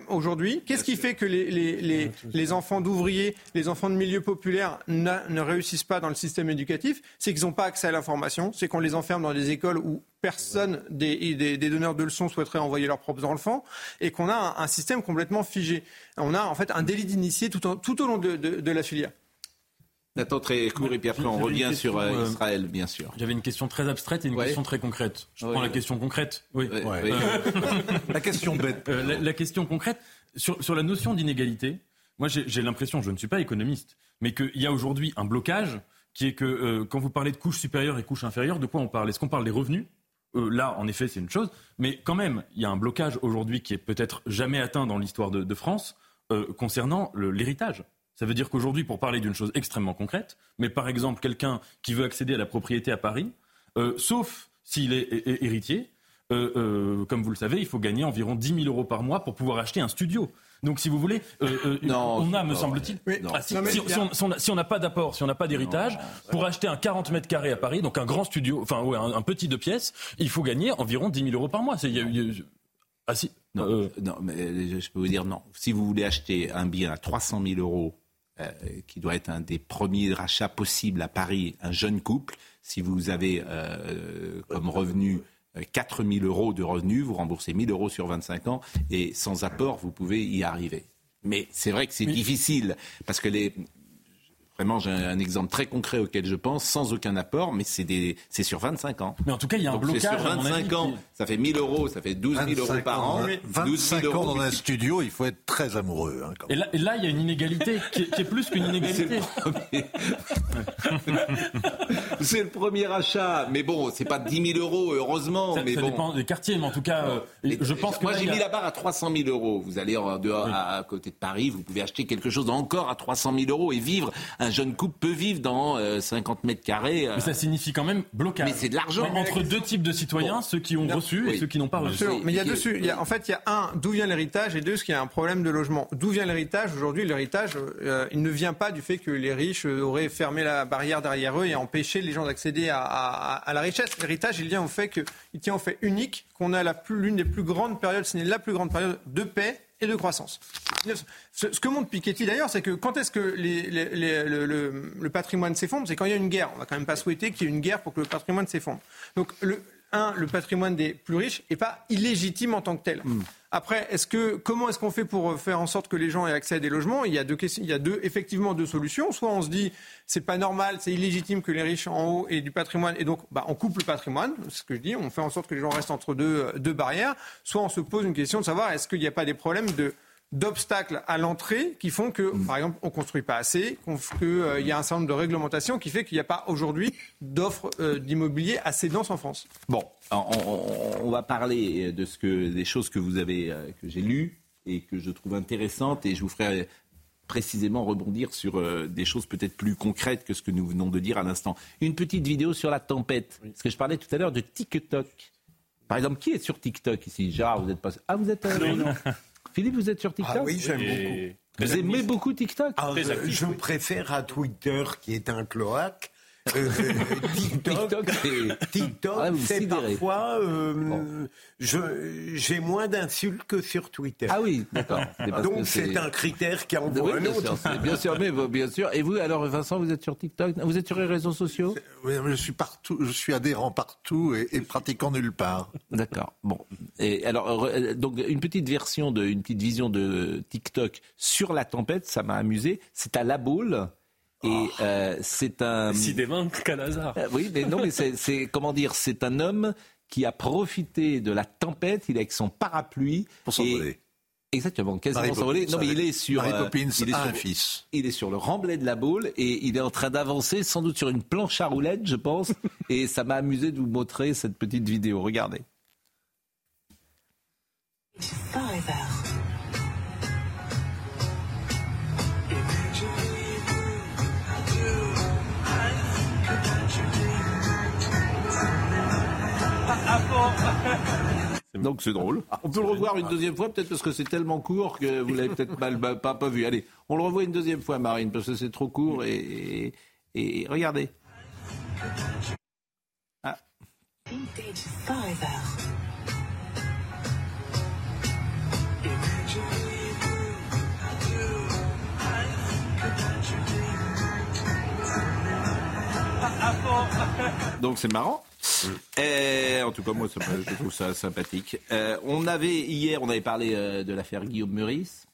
Aujourd'hui, qu'est-ce qui fait que les, les, les, enfants d'ouvriers, les enfants de milieux populaires ne réussissent pas dans le système éducatif? C'est qu'ils n'ont pas accès à l'information, c'est qu'on les enferme dans des écoles où personne des, des, des, donneurs de leçons souhaiterait envoyer leurs propres enfants et qu'on a un, système complètement figé. On a en fait un délit d'initié tout, tout, au long de, de, de la filière. Nathan, très court et puis après on revient sur euh, euh, Israël, bien sûr. J'avais une question très abstraite et une question très concrète. Je prends la question concrète. Oui. [LAUGHS] la question bête. Euh, la, question concrète sur, sur la notion d'inégalité. Moi, j'ai l'impression, je ne suis pas économiste, mais qu'il y a aujourd'hui un blocage qui est que quand vous parlez de couche supérieure et couche inférieure, de quoi on parle? Est-ce qu'on parle des revenus? Là, en effet, c'est une chose, mais quand même, il y a un blocage aujourd'hui qui est peut-être jamais atteint dans l'histoire de, de, France concernant l'héritage. Ça veut dire qu'aujourd'hui, pour parler d'une chose extrêmement concrète, mais par exemple quelqu'un qui veut accéder à la propriété à Paris, euh, sauf s'il est, héritier, euh, euh, comme vous le savez, il faut gagner environ 10 000 euros par mois pour pouvoir acheter un studio. Donc, si vous voulez, [LAUGHS] on a, me semble-t-il, si, on n'a pas d'apport, si on n'a pas d'héritage, pour acheter un 40 mètres carrés à Paris, donc un grand studio, enfin ouais, un, petit de pièces, il faut gagner environ 10 000 euros par mois. ah si. Non, non, mais je peux vous dire non. Si vous voulez acheter un bien à 300 000 euros euh, qui doit être un des premiers rachats possibles à Paris, un jeune couple, si vous avez euh, comme revenu 4 euh, 000 euros de revenus, vous remboursez 1 000 euros sur 25 ans et sans apport, vous pouvez y arriver. Mais c'est vrai que c'est difficile parce que les, Vraiment, j'ai un exemple très concret auquel je pense, sans aucun apport, mais c'est sur 25 ans. Mais en tout cas, il y a un blocage. Sur 25 ans, ça fait 1000 euros, ça fait 12 000 euros par an. 25 ans dans un studio, il faut être très amoureux. Hein, et, là, là, il y a une inégalité qui est, plus qu'une [LAUGHS] inégalité. [LAUGHS] C'est le, premier achat, mais bon, c'est pas 10 000 euros, heureusement. Ça, mais ça dépend des quartiers, mais en tout cas, euh, je pense que. Moi, j'ai mis la barre à 300 000 euros. Vous allez dehors, à, côté de Paris, vous pouvez acheter quelque chose encore à 300 000 euros et vivre un jeune couple peut vivre dans 50 euh, mètres carrés. Euh. Mais ça signifie quand même blocage. Mais c'est de l'argent. Entre deux types de citoyens, ceux qui ont reçu et ceux qui n'ont pas reçu. Mais il y a y a, en fait, il y a un, d'où vient l'héritage et deux, ce qu'il y a un problème de logement. D'où vient l'héritage Aujourd'hui, l'héritage, euh, il ne vient pas du fait que les riches auraient fermé la barrière derrière eux et empêché les gens d'accéder à, à, la richesse. L'héritage, il vient au fait que, il tient au fait unique qu'on a l'une des plus grandes périodes, ce n'est la plus grande période de paix et de croissance. Ce, que montre Piketty d'ailleurs, c'est que quand est-ce que le, patrimoine s'effondre C'est quand il y a une guerre. On va quand même pas souhaiter qu'il y ait une guerre pour que le patrimoine s'effondre. Donc un, le patrimoine des plus riches n'est pas illégitime en tant que tel. Hmm. Après, est-ce que comment est-ce qu'on fait pour faire en sorte que les gens aient accès à des logements? Il y a deux, il y a deux, effectivement deux solutions. Soit on se dit c'est pas normal, c'est illégitime que les riches en haut aient du patrimoine et donc bah, on coupe le patrimoine, c'est ce que je dis, on fait en sorte que les gens restent entre deux, deux barrières. Soit on se pose une question de savoir est-ce qu'il n'y a pas des problèmes de d'obstacles à l'entrée qui font que, par exemple, on ne construit pas assez, qu'il euh, y a un certain nombre de réglementations qui fait qu'il n'y a pas aujourd'hui d'offres euh, d'immobilier assez denses en France. Bon, on, va parler de ce que, des choses que vous avez, euh, que j'ai lues et que je trouve intéressantes et je vous ferai précisément rebondir sur des choses peut-être plus concrètes que ce que nous venons de dire à l'instant. Une petite vidéo sur la tempête. Parce que je parlais tout à l'heure de TikTok. Par exemple, qui est sur TikTok ici? Gérard, vous êtes pas... Ah, vous êtes... Non, non. [LAUGHS] Philippe, vous êtes sur TikTok Ah oui, j'aime beaucoup. Vous aimez beaucoup TikTok ah, Je préfère à Twitter, qui est un cloaque, euh, TikTok, TikTok, ah, c'est parfois. Euh, j'ai moins d'insultes que sur Twitter. Ah oui, d'accord. Donc c'est un critère qui envoie oui, un autre. bien sûr, mais bien sûr. Et vous, alors Vincent, vous êtes sur TikTok? Vous êtes sur les réseaux sociaux? Oui, je suis partout. Je suis adhérent partout et, pratiquant nulle part. D'accord. Bon. Et alors, donc une petite version de, une petite vision de TikTok sur la tempête, ça m'a amusé. C'est à la boule. Et oh. euh, c'est un. Décidément, quel hasard. Euh, oui, mais non, mais c'est comment dire, c'est un homme qui a profité de la tempête. Il est avec son parapluie pour s'envoler. Exactement, quasiment s'envoler. Non, mais il est sur. Mary euh, Poppins il est a sur, un fils. Il est sur le remblai de la boule et il est en train d'avancer, sans doute sur une planche à roulettes, je pense. [LAUGHS] et ça m'a amusé de vous montrer cette petite vidéo. Regardez. Donc c'est drôle. On peut le revoir une deuxième fois, peut-être parce que c'est tellement court que vous l'avez peut-être mal pas, pas vu. Allez, on le revoit une deuxième fois, Marine, parce que c'est trop court et, et, regardez. Ah. Donc c'est marrant. Et, en tout cas, moi, je trouve ça sympathique. Euh, on avait hier, on avait parlé euh, de l'affaire Guillaume Meurice.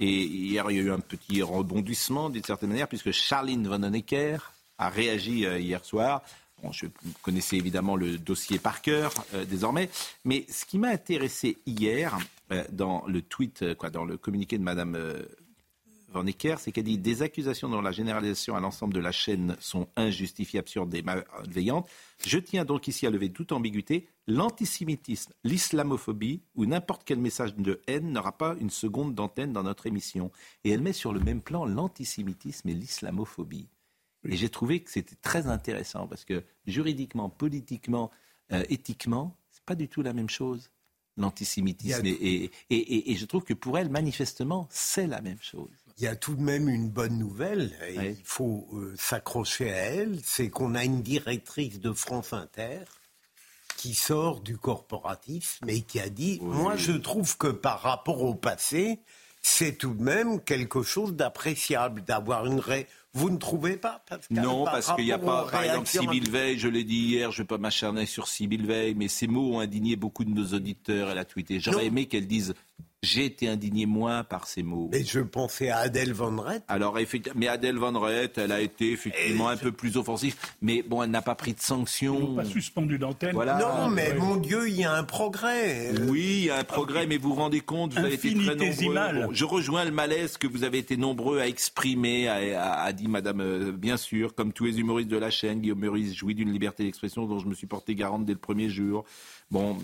Et hier, il y a eu un petit rebondissement d'une certaine manière, puisque Charline Vanhoenacker a réagi euh, hier soir. Bon, je connaissais évidemment le dossier par cœur désormais, mais ce qui m'a intéressé hier dans le tweet, quoi, dans le communiqué de Madame Van c'est qu'elle dit des accusations dont la généralisation à l'ensemble de la chaîne sont injustifiées, absurdes et malveillantes. Je tiens donc ici à lever toute ambiguïté. L'antisémitisme, l'islamophobie ou n'importe quel message de haine n'aura pas une seconde d'antenne dans notre émission. Et elle met sur le même plan l'antisémitisme et l'islamophobie. Et j'ai trouvé que c'était très intéressant parce que juridiquement, politiquement, euh, éthiquement, c'est pas du tout la même chose l'antisémitisme. et, je trouve que pour elle, manifestement, c'est la même chose il y a tout de même une bonne nouvelle, et il faut euh, s'accrocher à elle, c'est qu'on a une directrice de France Inter qui sort du corporatisme et qui a dit, moi je trouve que par rapport au passé, c'est tout de même quelque chose d'appréciable d'avoir une ré... Vous ne trouvez pas Non, parce qu'il n'y a pas, par exemple, Sybille Veil, je l'ai dit hier, je ne vais pas m'acharner sur Sybille Veil, mais ces mots ont indigné beaucoup de nos auditeurs, elle a tweeté. J'aurais aimé qu'elle dise j'ai été indigné moins par ces mots. Mais je pensais à Adèle Van Rett. Alors, mais Adèle Van Rett, elle a été effectivement un peu plus offensive. Mais bon, elle n'a pas pris de sanctions. pas suspendu d'antenne. Voilà. Non, mais mon Dieu, il y a un progrès. Oui, il y a un progrès, mais vous vous rendez compte, vous avez été très nombreux. je rejoins le malaise que vous avez été nombreux à exprimer, a, dit Madame, euh, bien sûr, comme tous les humoristes de la chaîne, Guillaume Meurice jouit d'une liberté d'expression dont je me suis porté garante dès le premier jour. Bon,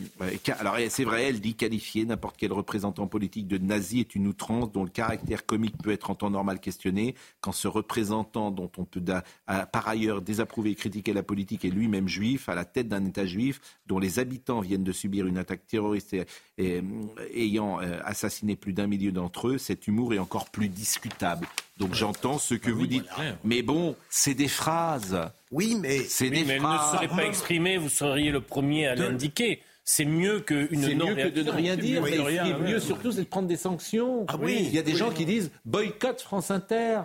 alors c'est vrai, elle dit qualifier n'importe quel représentant politique de nazi est une outrance dont le caractère comique peut être en temps normal questionné. Quand ce représentant, dont on peut par ailleurs désapprouver et critiquer la politique, est lui-même juif, à la tête d'un État juif, dont les habitants viennent de subir une attaque terroriste et, ayant euh, assassiné plus d'un millier d'entre eux, cet humour est encore plus discutable. Donc j'entends ce que ah vous dites. Mais bon, c'est des phrases. Oui, mais, c'est des mais phrases. ne serait pas exprimé, vous seriez le premier à l'indiquer. C'est mieux qu'une non mieux que de ne rien dire. mais ce mieux surtout, c'est de prendre des sanctions. Ah oui, il y a des gens qui disent boycott France Inter.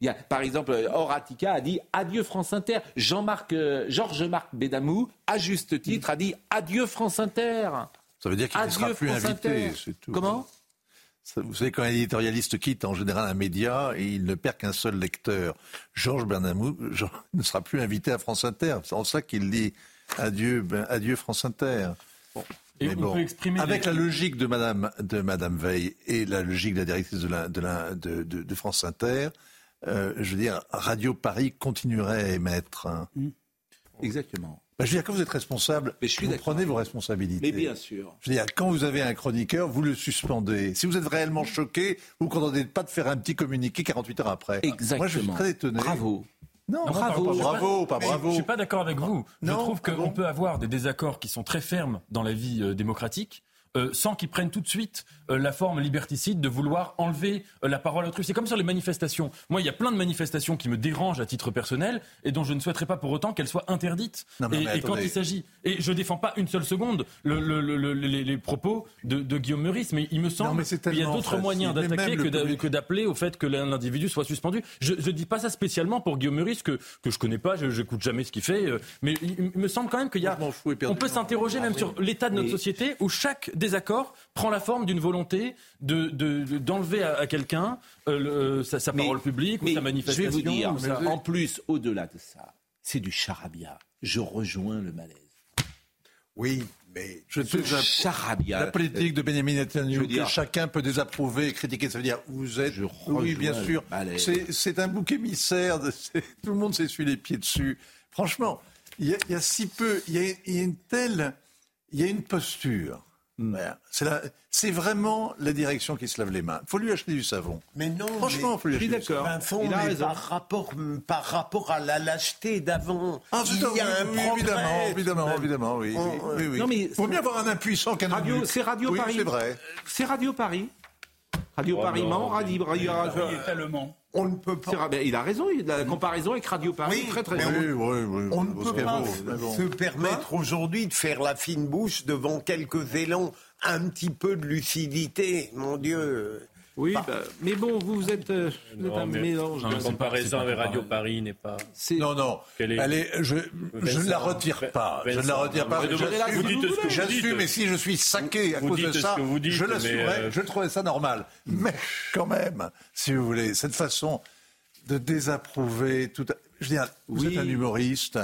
Il y a, par exemple, Horatica a dit adieu France Inter. Jean-Marc, euh, Georges-Marc Bédamou, à juste titre, a dit adieu France Inter. Ça veut dire qu'il ne sera plus invité, c'est tout. Comment? Vous savez, quand un éditorialiste quitte en général un média, il ne perd qu'un seul lecteur. Georges Bernamou [LAUGHS] ne sera plus invité à France Inter. C'est en ça qu'il dit adieu, ben, adieu France Inter. Et on peut exprimer avec la logique de Madame, de Madame Veil et la logique de la directrice de, la, de, la, de, de, France Inter, euh, je veux dire, Radio Paris continuerait à émettre. Mmh. Exactement. Bah, je veux dire, quand vous êtes responsable, je vous prenez vos responsabilités. Mais bien sûr. Je veux dire, quand vous avez un chroniqueur, vous le suspendez. Si vous êtes réellement choqué, vous ne contentez pas de faire un petit communiqué 48 heures après. Exactement. Moi, je suis très étonné. Bravo. Non, bravo, pas, bravo, pas, bravo. Je suis pas d'accord avec vous. je trouve qu'on peut avoir des désaccords qui sont très fermes dans la vie euh, démocratique. Euh, sans qu'ils prennent tout de suite euh, la forme liberticide de vouloir enlever euh, la parole à autrui. C'est comme sur les manifestations. Moi, il y a plein de manifestations qui me dérangent à titre personnel et dont je ne souhaiterais pas pour autant qu'elles soient interdites. et, quand il s'agit, et je défends pas une seule seconde les, propos de, Guillaume Meurice, mais il me semble qu'il y a d'autres moyens d'attaquer que d'appeler au fait que l'individu soit suspendu. Je ne dis pas ça spécialement pour Guillaume Meurice que que je connais pas, je n'écoute jamais ce qu'il fait, mais il, me semble quand même qu'il y a, on peut s'interroger même sur l'état de notre société où chaque désaccord prend la forme d'une volonté d'enlever de, d'enlever à, quelqu'un euh, sa, parole publique ou sa manifestation. Je vais vous dire, en plus, au-delà de ça, c'est du charabia. Je rejoins le malaise. Oui, mais je charabia. La politique de Benjamin Netanyahu que chacun peut désapprouver et critiquer, ça veut dire vous êtes. Je oui, bien sûr. C'est un bouc émissaire. De, [LAUGHS] tout le monde s'essuie les pieds dessus. Franchement, il y, y, a si peu, il y, y a une telle, il y a une posture c'est vraiment la direction qui se lave les mains. Il faut lui acheter du savon. Mais non, franchement, il faut lui acheter du savon. Il a raison. Par rapport, par rapport à la lâcheté d'avant, ah, il y a un oui, Évidemment, évidemment, évidemment, oui. oui, oui, Non, mais faut bien avoir un impuissant qu'un radio. C'est Radio Paris. C'est vrai. C'est Radio Paris. Radio Paris Mans, Radio, Radio, Radio, on ne peut pas. il a raison, il a la comparaison avec Radio Paris. Oui, très très oui, oui, oui, On ne peut pas se permettre aujourd'hui de faire la fine bouche devant quelques élans, un petit peu de lucidité, mon Dieu. Oui, bah, mais bon, vous êtes, euh, un mélange. La comparaison avec Radio Paris n'est pas. Non, non. Allez, je, je ne la retire pas. Je ne la retire pas. J'assume, mais si je suis saqué à cause de ça, je l'assumerai. Euh, je trouvais ça normal. Mais quand même, si vous voulez, cette façon de désapprouver tout. Je veux dire, vous êtes un humoriste.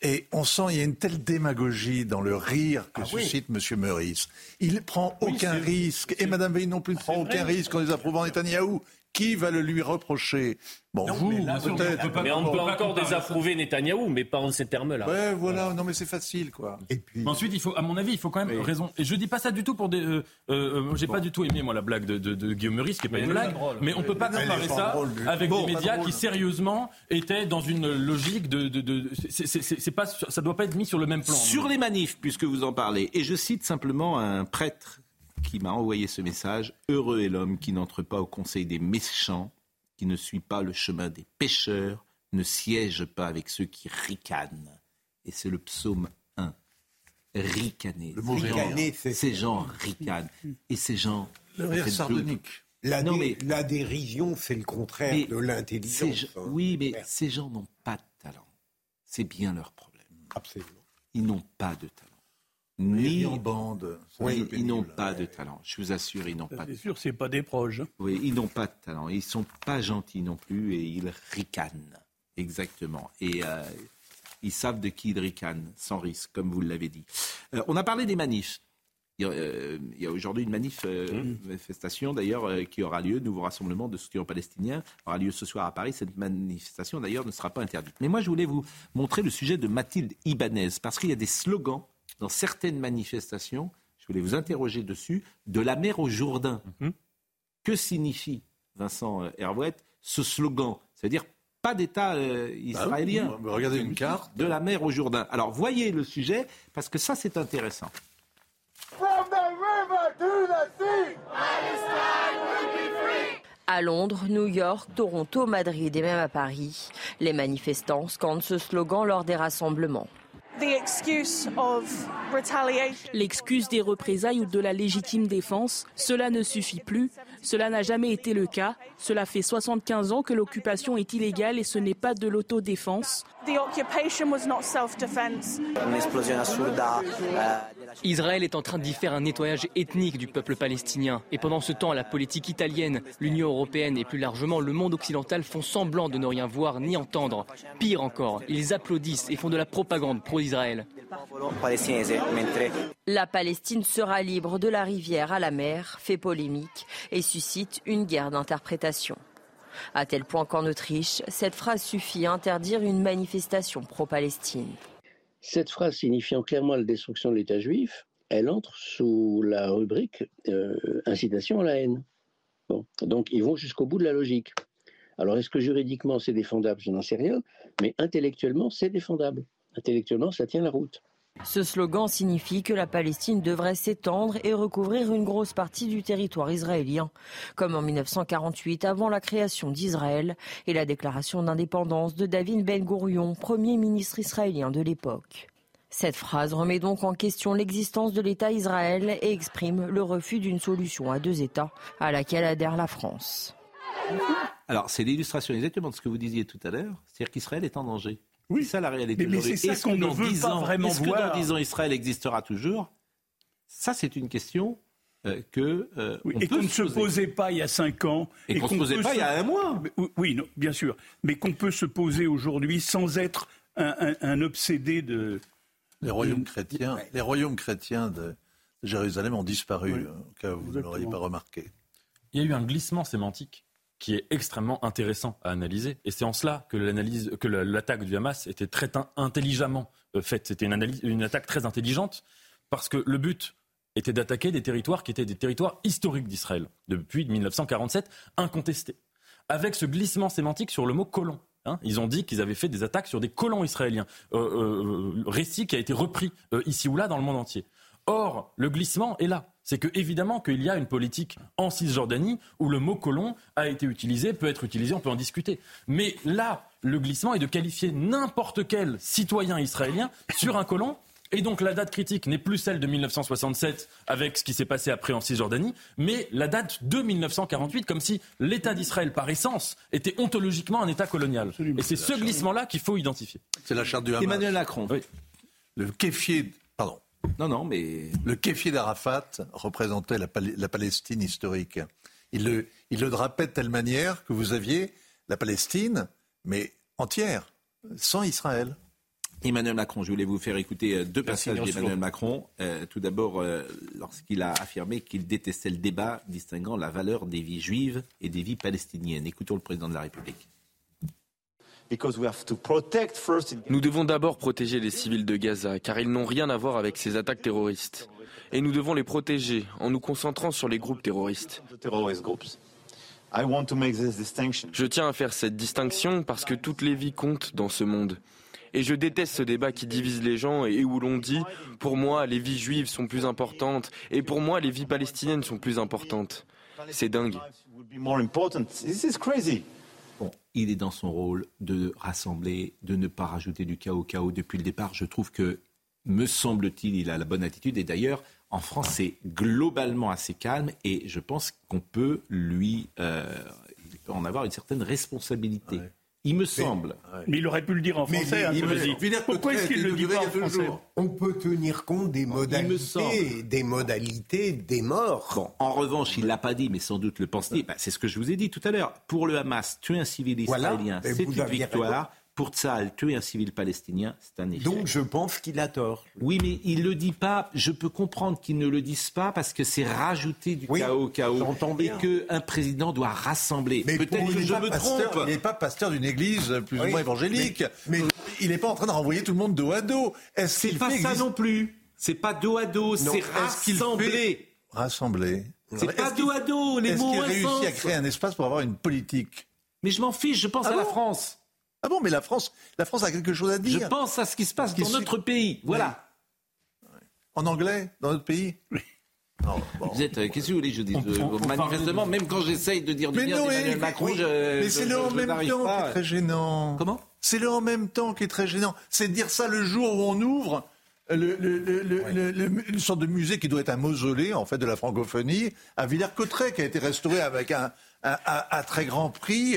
Et on sent, il y a une telle démagogie dans le rire que ah suscite M. Meurice. Il ne prend aucun risque, et Mme Veil non plus ne prend aucun risque en désapprouvant Netanyahou. Qui va le lui reprocher? Bon, vous, peut-être. Mais on peut encore désapprouver Netanyahou, mais pas en ces termes-là. Ouais, voilà. Non, mais c'est facile, quoi. Et puis... Ensuite, il faut, à mon avis, il faut quand même raison. Et je dis pas ça du tout pour des. Euh, euh, J'ai pas du tout aimé moi la blague de, de, Guillaume Meurice, qui est pas une blague. Mais on peut pas comparer ça avec des médias qui sérieusement étaient dans une logique de. de, de c'est pas, ça doit pas être mis sur le même plan. Sur les manifs, puisque vous en parlez, et je cite simplement un prêtre qui m'a envoyé ce message. Heureux est l'homme qui n'entre pas au conseil des méchants qui ne suit pas le chemin des pécheurs, ne siège pas avec ceux qui ricanent. Et c'est le psaume 1. Ricaner. Le mot ces gens ricanent. Et ces gens. Le rire sardonique. La, la dérision, c'est le contraire de l'intelligence. Hein. Oui, mais ces gens n'ont pas de talent. C'est bien leur problème. Absolument. Ils n'ont pas de talent ni en bande. Oui, ils n'ont pas de talent. Je vous assure, ils n'ont pas. C'est sûr, c'est pas des proches. Oui, ils n'ont pas de talent. Ils sont pas gentils non plus et ils ricanent. Exactement. Et euh, ils savent de qui ils ricanent, sans risque, comme vous l'avez dit. Euh, on a parlé des manifs. Il y a, euh, aujourd'hui une manif, mmh. manifestation d'ailleurs qui aura lieu, nouveau rassemblement de soutien palestiniens, aura lieu ce soir à Paris. Cette manifestation d'ailleurs ne sera pas interdite. Mais moi je voulais vous montrer le sujet de Mathilde Ibanez parce qu'il y a des slogans dans certaines manifestations, je voulais vous interroger dessus, de la mer au Jourdain. Mhm. Que signifie, Vincent euh, Hervouette, ce slogan? C'est-à-dire pas d'État euh, bah israélien. regardez une carte. De la mer au Jourdain. Alors voyez le sujet, parce que ça c'est intéressant. À Londres, New York, Toronto, Madrid et même à Paris, les manifestants scandent ce slogan lors des rassemblements. L'excuse des représailles ou de la légitime défense, cela ne suffit plus. Cela n'a jamais été le cas. Cela fait 75 ans que l'occupation est illégale et ce n'est pas de l'autodéfense. Israël est en train d'y faire un nettoyage ethnique du peuple palestinien. Et pendant ce temps, la politique italienne, l'Union européenne et plus largement le monde occidental font semblant de ne rien voir ni entendre. Pire encore, ils applaudissent et font de la propagande pro-Israël. La Palestine sera libre de la rivière à la mer, fait polémique et suscite une guerre d'interprétation. À tel point qu'en Autriche, cette phrase suffit à interdire une manifestation pro-Palestine. Cette phrase signifiant clairement la destruction de l'État juif, elle entre sous la rubrique euh, incitation à la haine. Donc ils vont jusqu'au bout de la logique. Alors est-ce que juridiquement c'est défendable? Je n'en sais rien, mais intellectuellement c'est défendable. Intellectuellement ça tient la route. Ce slogan signifie que la Palestine devrait s'étendre et recouvrir une grosse partie du territoire israélien, comme en 1948 avant la création d'Israël et la déclaration d'indépendance de David Ben Gourion, premier ministre israélien de l'époque. Cette phrase remet donc en question l'existence de l'État Israël et exprime le refus d'une solution à deux États à laquelle adhère la France. Alors, c'est l'illustration exactement de ce que vous disiez tout à l'heure, c'est-à-dire qu'Israël est en danger. Oui. C'est ça la réalité. Mais, mais c'est ça qu'on ne veut pas ans, vraiment est-ce voir. que dans 10 ans, Israël existera toujours? Ça, c'est une question euh, que euh, Oui, on et qu'on ne se poser. posait pas il y a cinq ans. Et qu'on se posait pas il y a un mois. Oui, Oui, non, bien sûr. Mais qu'on peut se poser aujourd'hui sans être un, un- un obsédé de. Les royaumes chrétiens, les royaumes chrétiens de Jérusalem ont disparu, euh, au cas où vous ne l'auriez pas remarqué. Il y a eu un glissement sémantique qui est extrêmement intéressant à analyser. Et c'est en cela que l'analyse, que la- l'attaque du Hamas était très in- intelligemment euh, faite. C'était une, attaque très intelligente parce que le but était d'attaquer des territoires qui étaient des territoires historiques d'Israël depuis 1947, incontestés. Avec ce glissement sémantique sur le mot colon. hein. ils ont dit qu'ils avaient fait des attaques sur des colons israéliens. Euh, euh, récit qui a été repris ici ou là dans le monde entier. Or, le glissement est là. C'est que évidemment qu'il y a une politique en Cisjordanie où le mot colon a été utilisé, peut être utilisé, on peut en discuter. Mais là, le glissement est de qualifier n'importe quel citoyen israélien sur un colon. Et donc la date critique n'est plus celle de 1967 avec ce qui s'est passé après en Cisjordanie, mais la date de 1948 comme si l'État d'Israël par essence était ontologiquement un État colonial. Et c'est ce glissement-là qu'il faut identifier. C'est la charte du Hamas. Emmanuel Macron. Le kéfier. Non, non, mais le kéfier d'Arafat représentait la, Pal- la Palestine historique. Il le, il le drapait de telle manière que vous aviez la Palestine, mais entière, sans Israël. Emmanuel Macron, je voulais vous faire écouter euh, deux Merci, passages d'Emmanuel. Macron. Euh, tout d'abord, euh, lorsqu'il a affirmé qu'il détestait le débat distinguant la valeur des vies juives et des vies palestiniennes. Écoutons le président de la République. Nous devons d'abord protéger les civils de Gaza, car ils n'ont rien à voir avec ces attaques terroristes. Et nous devons les protéger en nous concentrant sur les groupes terroristes. Je tiens à faire cette distinction parce que toutes les vies comptent dans ce monde. Et je déteste ce débat qui divise les gens et où l'on dit pour moi les vies juives sont plus importantes et pour moi les vies palestiniennes sont plus importantes. C'est dingue. Il est dans son rôle de rassembler, de ne pas rajouter du chaos au chaos depuis le départ. Je trouve que, me semble-t-il, il a la bonne attitude. Et d'ailleurs, en France, c'est globalement assez calme et je pense qu'on peut lui, euh, en avoir une certaine responsabilité. Il me semble. Mais il aurait pu le dire en Mais français. hein, il- Sébastien. il- Pourquoi est-ce qu'il ne le dit pas en français On peut tenir compte des modalités, des modalités des morts. Bon, en revanche, il l'a pas dit, mais sans doute le pense-t-il. Bah, c'est ce que je vous ai dit tout à l'heure. Pour le Hamas, tuer un civil israélien, c'est une victoire. Pour Tsahal, tuer un civil palestinien, c'est un échec. Donc je pense qu'il a tort. Oui, mais il le dit pas. Je peux comprendre qu'il ne le dise pas parce que c'est rajouter du chaos au chaos et qu'un président doit rassembler. Peut-être il que n'est je pas me pasteur- trompe. Il n'est pas pasteur d'une église plus ou Oui, moins évangélique. Mais, il n'est pas en train de renvoyer tout le monde dos à dos. Est-ce C'est qu'il pas ça non plus. C'est pas dos à dos, c'est est-ce qu'il rassembler. Rassembler. C'est Est-ce pas qu'il- dos à dos, les Est-ce mots qu'il ont un réussit à créer un espace pour avoir une politique? Mais je m'en fiche, je pense Ah à la France. Ah bon, mais la France, la France a quelque chose à dire. Je pense à ce qui se passe Qui dans notre pays. Voilà. En anglais, dans notre pays Non, bon. Vous êtes, euh, qu'est-ce que vous voulez que je dise Euh, Manifestement, même quand j'essaye de dire du Mais bien non, d'Emmanuel mais- Macron, oui, je, mais c'est le en même temps qui est très gênant. Comment? C'est le en même temps qui est très gênant. C'est de dire ça le jour où on ouvre le- le- le- le- le- une sorte de musée qui doit être un mausolée en fait de la francophonie à Villers-Cotterêts qui a été restauré avec un, un- un- un très grand prix.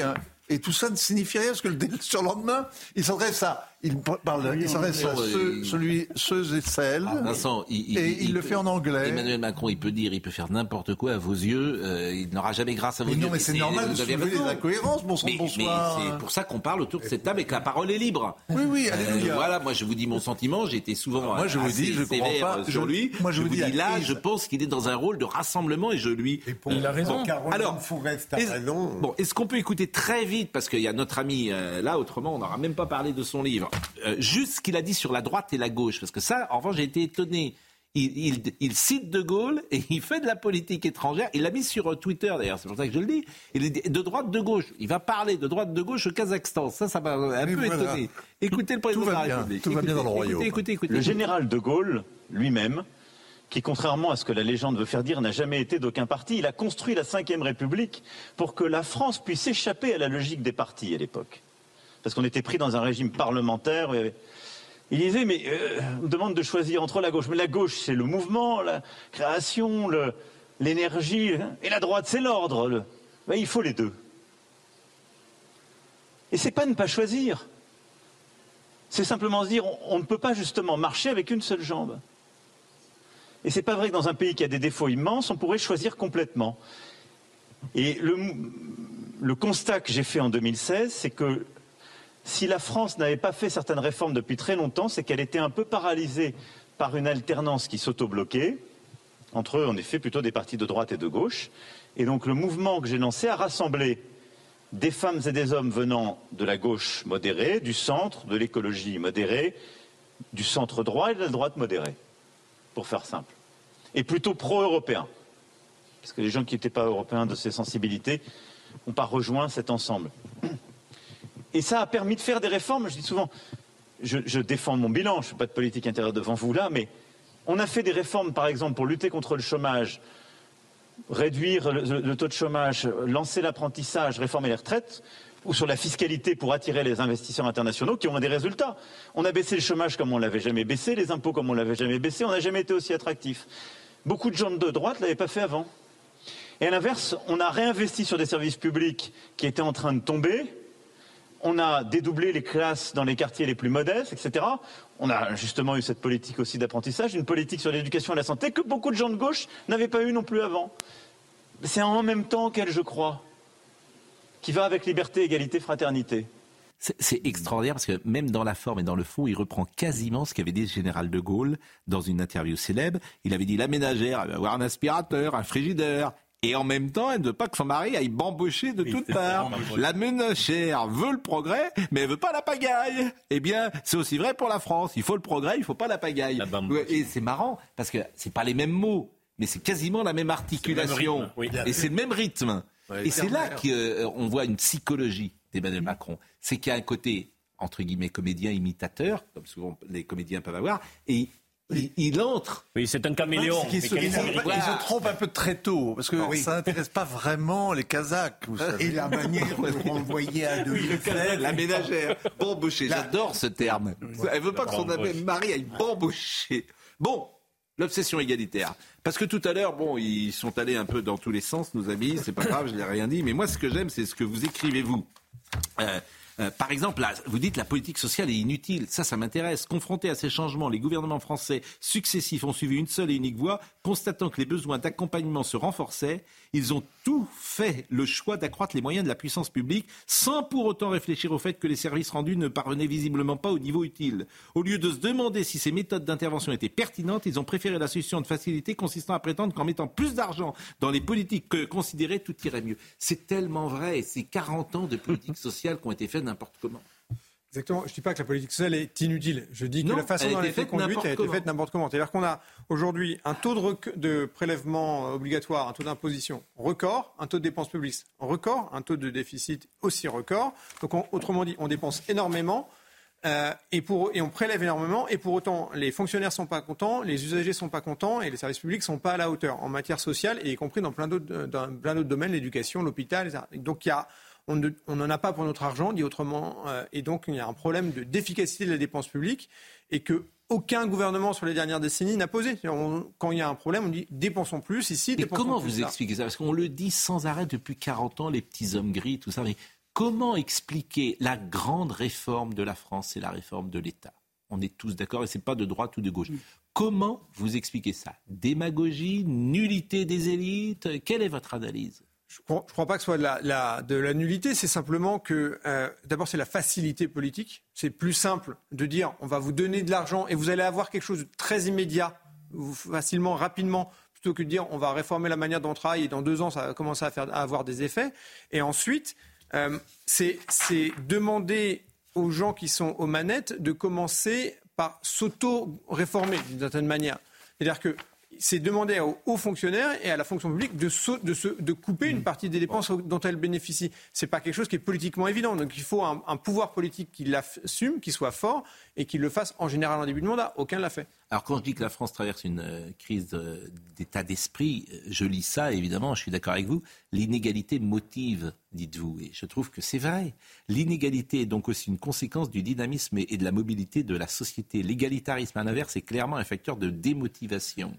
Et tout ça ne signifie rien parce que le [LAUGHS] surlendemain, il s'adresse à, il parle, il s'adresse à ceux, il- celui, ceux et celles. Ah, Vincent, il, et il, le peut- fait en anglais. Emmanuel Macron, il peut dire, il peut faire n'importe quoi à vos yeux. euh, il n'aura jamais grâce à vos Mais yeux. non, mais c'est normal de vous avez soulever raison. incohérences, bon sang, Mais- bonsoir. Mais c'est pour ça qu'on parle autour de cette table et que la parole est libre. Oui, oui, Euh, alléluia. voilà, moi je vous dis mon sentiment. J'ai été souvent Moi, je vous assez dis, je comprends pas. sur Je- lui. moi, je vous dis, là, je pense qu'il est dans un rôle de rassemblement et je lui. Il a raison. Caroline Alors, Fourest a est-ce- raison. Bon, est-ce qu'on peut écouter très vite parce qu'il y a notre ami euh, là, autrement on n'aura même pas parlé de son livre. Euh, juste ce qu'il a dit sur la droite et la gauche, parce que ça, en revanche, j'ai été étonné. Il, il- il cite De Gaulle et [LAUGHS] il fait de la politique étrangère. Il l'a mis sur euh, Twitter d'ailleurs, c'est pour ça que je le dis. Il de droite, de gauche. Il va parler de droite, de gauche au Kazakhstan. Ça, ça m'a un peu voilà. étonné. Écoutez le président de la République. tout va bien dans le Écoutez, royaume. Écoutez, écoutez. Le général de Gaulle lui-même, qui contrairement à ce que la légende veut faire dire, n'a jamais été d'aucun parti, il a construit la Ve République pour que la France puisse échapper à la logique des partis à l'époque. Parce qu'on était pris dans un régime parlementaire. il disait, mais euh, on me demande de choisir entre la gauche. Mais la gauche, c'est le mouvement, la création, l'énergie. hein. Et la droite, c'est l'ordre. Ben, il faut les deux. Et c'est pas ne pas choisir. C'est simplement se dire, on, ne peut pas justement marcher avec une seule jambe. Et c'est pas vrai que dans un pays qui a des défauts immenses, on pourrait choisir complètement. Et le constat que j'ai fait en 2016, c'est que si la France n'avait pas fait certaines réformes depuis très longtemps, c'est qu'elle était un peu paralysée par une alternance qui s'auto-bloquait, entre eux, en effet, plutôt des partis de droite et de gauche. Et donc le mouvement que j'ai lancé a rassemblé des femmes et des hommes venant de la gauche modérée, du centre, de l'écologie modérée, du centre droit et de la droite modérée, pour faire simple. Et plutôt pro-européens. Parce que les gens qui n'étaient pas européens de ces sensibilités n'ont pas rejoint cet ensemble. Et ça a permis de faire des réformes. Je dis souvent, je, défends mon bilan, je ne fais pas de politique intérieure devant vous là, mais on a fait des réformes, par exemple, pour lutter contre le chômage, réduire le, taux de chômage, lancer l'apprentissage, réformer les retraites, ou sur la fiscalité pour attirer les investisseurs internationaux qui ont des résultats. On a baissé le chômage comme on l'avait jamais baissé, les impôts comme on l'avait jamais baissé, on n'a jamais été aussi attractif. Beaucoup de gens de droite ne l'avaient pas fait avant. Et à l'inverse, on a réinvesti sur des services publics qui étaient en train de tomber. On a dédoublé les classes dans les quartiers les plus modestes, etc. On a justement eu cette politique aussi d'apprentissage, une politique sur l'éducation et la santé que beaucoup de gens de gauche n'avaient pas eu non plus avant. C'est en même temps qu'elle, je crois, qui va avec liberté, égalité, fraternité. C'est- extraordinaire parce que même dans la forme et dans le fond, il reprend quasiment ce qu'avait dit le général de Gaulle dans une interview célèbre. Il avait dit la ménagère, avoir un aspirateur, un frigidaire. Et en même temps, elle ne veut pas que son mari aille bambocher de toutes parts. La ménagère veut le progrès, mais elle veut pas la pagaille. Eh bien, c'est aussi vrai pour la France. Il faut le progrès, il faut pas la pagaille. Et c'est marrant parce que c'est pas les mêmes mots, mais c'est quasiment la même articulation. rythme, oui. Et c'est le même rythme. Ouais, Et c'est là qu'on voit une psychologie d'Emmanuel Macron. C'est qu'il y a un côté, entre guillemets, comédien imitateur, comme souvent les comédiens peuvent avoir, et il, il entre. Oui, c'est un caméléon. Ils se, ils se- trompent un peu très tôt, parce que Ah oui. ça n'intéresse pas vraiment les Kazakhs. vous savez. Et la manière de [LAUGHS] renvoyer à 2007. La ménagère, bambocher, La- j'adore ce terme. Elle veut pas que son mari aille bambocher. Bon, l'obsession égalitaire. Parce que tout à l'heure, bon, ils sont allés un peu dans tous les sens, nos amis, c'est pas grave, je n'ai rien dit, mais moi ce que j'aime, c'est ce que vous écrivez, vous. Euh, euh, par exemple, vous dites la politique sociale est inutile. Ça, ça m'intéresse. Confrontés à ces changements, les gouvernements français successifs ont suivi une seule et unique voie, constatant que les besoins d'accompagnement se renforçaient. Ils ont tout fait le choix d'accroître les moyens de la puissance publique, sans pour autant réfléchir au fait que les services rendus ne parvenaient visiblement pas au niveau utile. Au lieu de se demander si ces méthodes d'intervention étaient pertinentes, ils ont préféré la solution de facilité consistant à prétendre qu'en mettant plus d'argent dans les politiques que considérées, tout irait mieux. C'est tellement vrai. C'est 40 ans de politique [LAUGHS] sociale qui ont été faites n'importe comment. Exactement. Je ne dis pas que la politique sociale est inutile. Je dis Non, que la façon dont elle a été conduite a été faite n'importe comment. C'est-à-dire qu'on a aujourd'hui un taux de, prélèvement obligatoire, un taux d'imposition record, un taux de dépenses publiques record, un taux de déficit aussi record. Donc on- autrement dit, on dépense énormément. euh, et, pour, et on prélève énormément, et pour autant, les fonctionnaires sont pas contents, les usagers sont pas contents, et les services publics sont pas à la hauteur en matière sociale, et y compris dans plein d'autres, dans plein d'autres domaines, l'éducation, l'hôpital, etc. Donc il y a, on n'en a pas pour notre argent, dit autrement, euh, et donc il y a un problème d'efficacité de, la dépense publique et que aucun gouvernement sur les dernières décennies n'a posé. quand il y a un problème, on dit dépensons plus ici. Mais comment vous expliquez ça? Parce qu'on le dit sans arrêt depuis 40 ans, les petits hommes gris, tout ça. Mais comment expliquer la grande réforme de la France C'est la réforme de l'État? On est tous d'accord et c'est pas de droite ou de gauche. Mm. Comment vous expliquez ça? Démagogie, nullité des élites? Quelle est votre analyse? Je ne crois, pas que ce soit de la, nullité, c'est simplement que, euh, d'abord, c'est la facilité politique. C'est plus simple de dire on va vous donner de l'argent et vous allez avoir quelque chose de très immédiat, facilement, rapidement, plutôt que de dire on va réformer la manière dont on travaille et dans deux ans, ça va commencer à avoir des effets. Et ensuite, euh, c'est demander aux gens qui sont aux manettes de commencer par s'auto-réformer d'une certaine manière. C'est-à-dire que c'est demander aux hauts fonctionnaires et à la fonction publique de, de, de couper une partie des dépenses dont elles bénéficient. Ce n'est pas quelque chose qui est politiquement évident. Donc il faut un, pouvoir politique qui l'assume, qui soit fort et qui le fasse en général en début de mandat. Aucun ne l'a fait. Alors quand je dis que la France traverse une euh, crise euh, d'état d'esprit, euh, je lis ça évidemment, je suis d'accord avec vous. L'inégalité motive, dites-vous, et je trouve que c'est vrai. L'inégalité est donc aussi une conséquence du dynamisme et de la mobilité de la société. L'égalitarisme, à l'inverse, est clairement un facteur de démotivation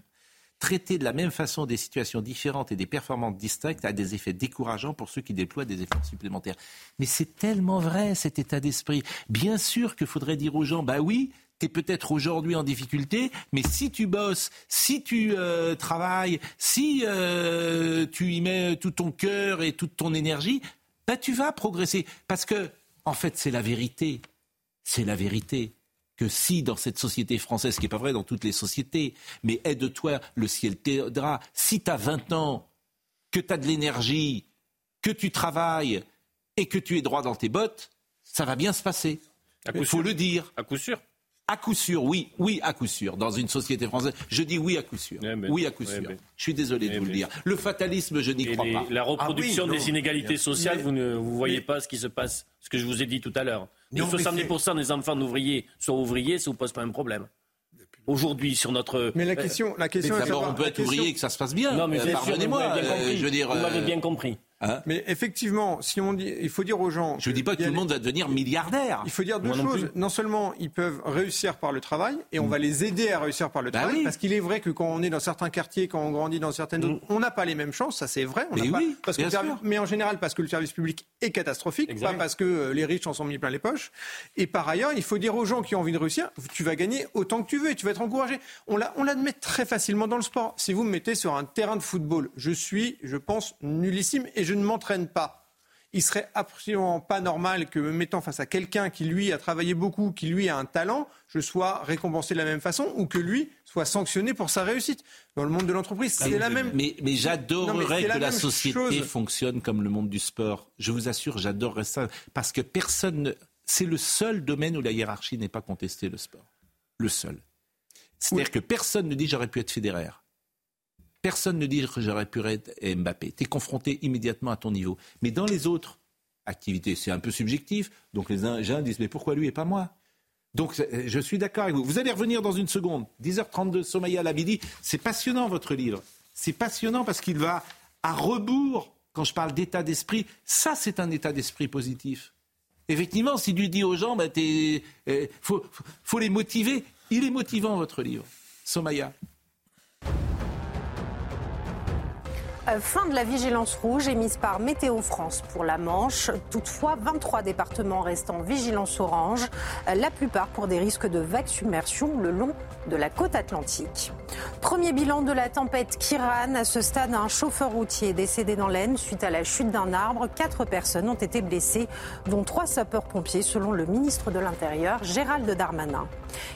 traiter de la même façon des situations différentes et des performances distinctes a des effets décourageants pour ceux qui déploient des efforts supplémentaires. Mais c'est tellement vrai cet état d'esprit. Bien sûr qu'il faudrait dire aux gens, bah oui, tu es peut-être aujourd'hui en difficulté, mais si tu bosses, si tu euh, travailles, si euh, tu y mets tout ton cœur et toute ton énergie, bah tu vas progresser. Parce que, en fait, c'est la vérité. C'est la vérité que si dans cette société française, ce qui n'est pas vrai dans toutes les sociétés, mais aide-toi, le ciel t'aidera. Si tu as 20 ans, que tu as de l'énergie, que tu travailles et que tu es droit dans tes bottes, ça va bien se passer. Il faut le dire. À coup sûr. À coup sûr, oui, oui, à coup sûr. Dans une société française, je dis oui à coup sûr. oui à coup sûr. Je suis désolé de vous le dire. Le fatalisme, je n'y crois pas. La reproduction ah des inégalités sociales, vous ne vous voyez pas ce qui se passe, ce que je vous ai dit tout à l'heure. 70% des enfants d'ouvriers sont ouvriers, ça ne vous pose pas un problème aujourd'hui sur notre. Mais la question, la question. D'abord, on peut être ouvrier et que ça se passe bien. Non, mais pardonnez-moi. Euh, je veux dire. Vous m'avez euh, bien compris. Hein Mais effectivement, si on dit, il faut dire aux gens. Je ne dis pas que tout le monde va devenir milliardaire. Il faut dire deux choses. Non, seulement ils peuvent réussir par le travail, et on mm. va les aider à réussir par le bah travail, parce qu'il est vrai que quand on est dans certains quartiers, quand on grandit dans certaines mm. zones, on n'a pas les mêmes chances. Ça, c'est vrai. On mais, pas, parce que mais en général, parce que le service public est catastrophique, pas parce que euh, les riches en sont mis plein les poches. Et par ailleurs, il faut dire aux gens qui ont envie de réussir, tu vas gagner autant que tu veux et tu vas être encouragé. On l'admet très facilement dans le sport. Si vous me mettez sur un terrain de football, je suis, je pense, nullissime et je ne m'entraîne pas il serait absolument pas normal que me mettant face à quelqu'un qui, lui, a travaillé beaucoup, qui, lui, a un talent, je sois récompensé de la même façon ou que lui soit sanctionné pour sa réussite. Dans le monde de l'entreprise, c'est la même. Mais, mais j'adorerais que la, société fonctionne comme le monde du sport. Je vous assure, j'adorerais ça. Parce que personne. C'est le seul domaine où la hiérarchie n'est pas contestée, le sport. Le seul. C'est-à-dire que personne ne dit j'aurais pu être fédéraire. Personne ne dit que j'aurais pu être Mbappé. Tu es confronté immédiatement à ton niveau. Mais dans les autres activités, c'est un peu subjectif. Donc les gens disent mais pourquoi lui et pas moi? Donc je suis d'accord avec vous. Vous allez revenir dans une seconde. 10h32, Somaya Labidi. C'est passionnant votre livre. C'est passionnant parce qu'il va à rebours quand je parle d'état d'esprit. Ça, c'est un état d'esprit positif. Effectivement, si tu dis aux gens, il bah, euh, faut, faut les motiver. Il est motivant votre livre. Somaya. Fin de la vigilance rouge émise par Météo France pour la Manche. Toutefois, 23 départements restent en vigilance orange, euh, la plupart pour des risques de vagues submersion le long de la côte atlantique. Premier bilan de la tempête Kiran. À ce stade, un chauffeur routier décédé dans l'Aisne suite à la chute d'un arbre. Quatre personnes ont été blessées, dont trois sapeurs-pompiers, selon le ministre de l'Intérieur, Gérald Darmanin.